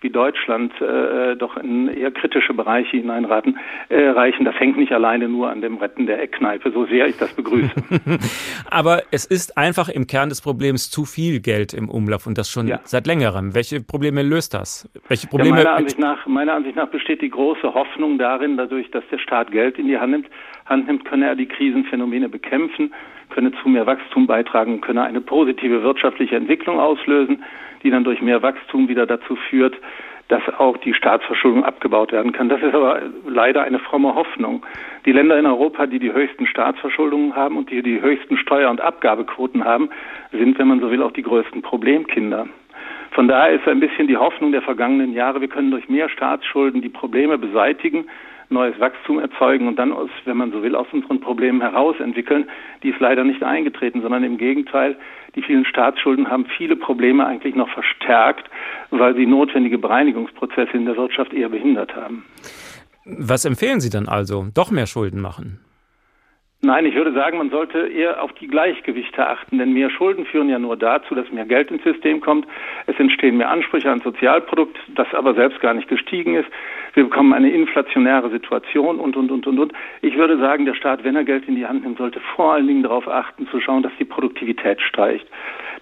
wie Deutschland äh, doch in eher kritische Bereiche hineinraten, äh, reichen. Das hängt nicht alleine nur an dem Retten der Eckkneipe, so sehr ich das begrüße. Aber es ist einfach im Kern des Problems zu viel Geld im Umlauf und das schon ja. seit längerem. Welche Probleme löst das? Welche Probleme? Ja, meiner, Ansicht nach, meiner Ansicht nach besteht die große Hoffnung darin, dadurch, dass der Staat Geld in die Hand nimmt, Hand nimmt, könne er die Krisenphänomene bekämpfen, könne zu mehr Wachstum beitragen, könne eine positive wirtschaftliche Entwicklung auslösen, die dann durch mehr Wachstum wieder dazu führt, dass auch die Staatsverschuldung abgebaut werden kann. Das ist aber leider eine fromme Hoffnung. Die Länder in Europa, die die höchsten Staatsverschuldungen haben und die die höchsten Steuer- und Abgabequoten haben, sind, wenn man so will, auch die größten Problemkinder. Von daher ist ein bisschen die Hoffnung der vergangenen Jahre, wir können durch mehr Staatsschulden die Probleme beseitigen, neues Wachstum erzeugen und dann, aus, wenn man so will, aus unseren Problemen heraus entwickeln. Die ist leider nicht eingetreten, sondern im Gegenteil, die vielen Staatsschulden haben viele Probleme eigentlich noch verstärkt, weil sie notwendige Bereinigungsprozesse in der Wirtschaft eher behindert haben. Was empfehlen Sie dann also? Doch mehr Schulden machen? Nein, ich würde sagen, man sollte eher auf die Gleichgewichte achten, denn mehr Schulden führen ja nur dazu, dass mehr Geld ins System kommt. Es entstehen mehr Ansprüche an Sozialprodukt, das aber selbst gar nicht gestiegen ist. Wir bekommen eine inflationäre Situation und, und, und, und, und. Ich würde sagen, der Staat, wenn er Geld in die Hand nimmt, sollte vor allen Dingen darauf achten, zu schauen, dass die Produktivität steigt,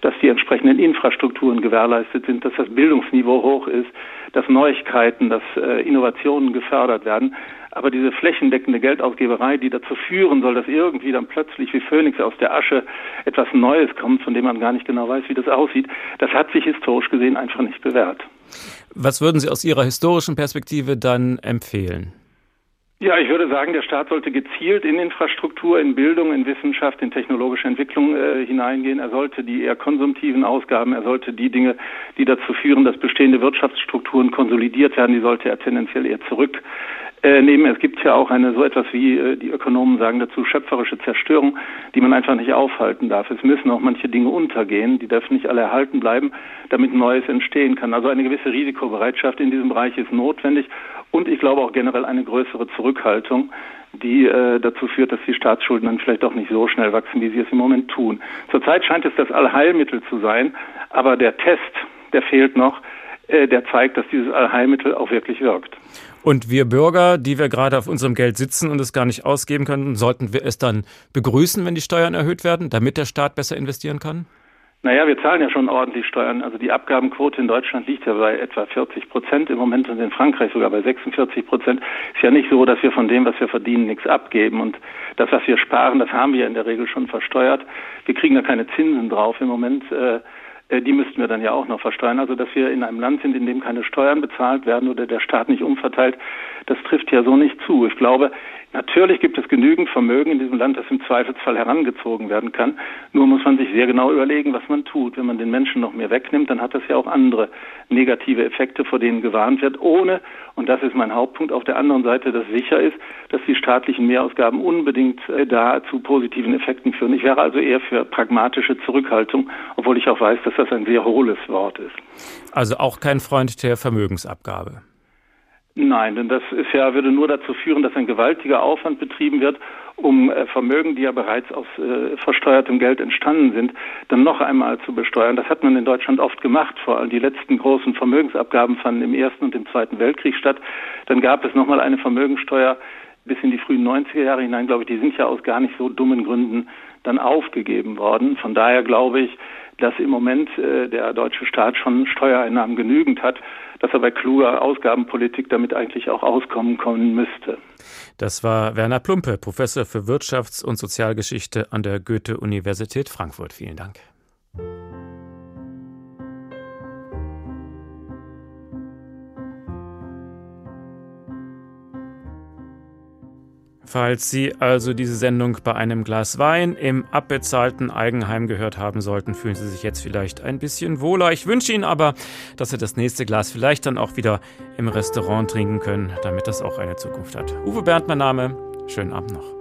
dass die entsprechenden Infrastrukturen gewährleistet sind, dass das Bildungsniveau hoch ist, dass Neuigkeiten, dass äh, Innovationen gefördert werden. Aber diese flächendeckende Geldausgeberei, die dazu führen soll, dass irgendwie dann plötzlich wie Phönix aus der Asche etwas Neues kommt, von dem man gar nicht genau weiß, wie das aussieht, das hat sich historisch gesehen einfach nicht bewährt. Was würden Sie aus Ihrer historischen Perspektive dann empfehlen? Ja, ich würde sagen, der Staat sollte gezielt in Infrastruktur, in Bildung, in Wissenschaft, in technologische Entwicklung äh, hineingehen. Er sollte die eher konsumtiven Ausgaben, er sollte die Dinge, die dazu führen, dass bestehende Wirtschaftsstrukturen konsolidiert werden, die sollte er tendenziell eher zurück äh, nehmen. Es gibt ja auch eine so etwas wie, äh, die Ökonomen sagen dazu, schöpferische Zerstörung, die man einfach nicht aufhalten darf. Es müssen auch manche Dinge untergehen, die dürfen nicht alle erhalten bleiben, damit Neues entstehen kann. Also eine gewisse Risikobereitschaft in diesem Bereich ist notwendig und ich glaube auch generell eine größere Zurückhaltung die äh, dazu führt, dass die Staatsschulden dann vielleicht auch nicht so schnell wachsen, wie sie es im Moment tun. Zurzeit scheint es das Allheilmittel zu sein, aber der Test, der fehlt noch, äh, der zeigt, dass dieses Allheilmittel auch wirklich wirkt. Und wir Bürger, die wir gerade auf unserem Geld sitzen und es gar nicht ausgeben können, sollten wir es dann begrüßen, wenn die Steuern erhöht werden, damit der Staat besser investieren kann? Naja, wir zahlen ja schon ordentlich Steuern. Also die Abgabenquote in Deutschland liegt ja bei etwa 40 Prozent im Moment und in Frankreich sogar bei 46 Prozent. Ist ja nicht so, dass wir von dem, was wir verdienen, nichts abgeben. Und das, was wir sparen, das haben wir in der Regel schon versteuert. Wir kriegen da keine Zinsen drauf im Moment. Äh, die müssten wir dann ja auch noch versteuern. Also dass wir in einem Land sind, in dem keine Steuern bezahlt werden oder der Staat nicht umverteilt, das trifft ja so nicht zu. Ich glaube, Natürlich gibt es genügend Vermögen in diesem Land, das im Zweifelsfall herangezogen werden kann. Nur muss man sich sehr genau überlegen, was man tut. Wenn man den Menschen noch mehr wegnimmt, dann hat das ja auch andere negative Effekte, vor denen gewarnt wird, ohne, und das ist mein Hauptpunkt, auf der anderen Seite, dass sicher ist, dass die staatlichen Mehrausgaben unbedingt äh, da zu positiven Effekten führen. Ich wäre also eher für pragmatische Zurückhaltung, obwohl ich auch weiß, dass das ein sehr hohles Wort ist. Also auch kein Freund der Vermögensabgabe. Nein, denn das ist ja, würde nur dazu führen, dass ein gewaltiger Aufwand betrieben wird, um äh, Vermögen, die ja bereits aus äh, versteuertem Geld entstanden sind, dann noch einmal zu besteuern. Das hat man in Deutschland oft gemacht. Vor allem die letzten großen Vermögensabgaben fanden im Ersten und im Zweiten Weltkrieg statt. Dann gab es nochmal eine Vermögensteuer bis in die frühen 90er Jahre hinein, glaube ich. Die sind ja aus gar nicht so dummen Gründen dann aufgegeben worden. Von daher glaube ich, dass im Moment äh, der deutsche Staat schon Steuereinnahmen genügend hat, dass er bei kluger Ausgabenpolitik damit eigentlich auch auskommen können müsste. Das war Werner Plumpe, Professor für Wirtschafts- und Sozialgeschichte an der Goethe-Universität Frankfurt. Vielen Dank. Falls Sie also diese Sendung bei einem Glas Wein im abbezahlten Eigenheim gehört haben sollten, fühlen Sie sich jetzt vielleicht ein bisschen wohler. Ich wünsche Ihnen aber, dass Sie das nächste Glas vielleicht dann auch wieder im Restaurant trinken können, damit das auch eine Zukunft hat. Uwe Bernd, mein Name. Schönen Abend noch.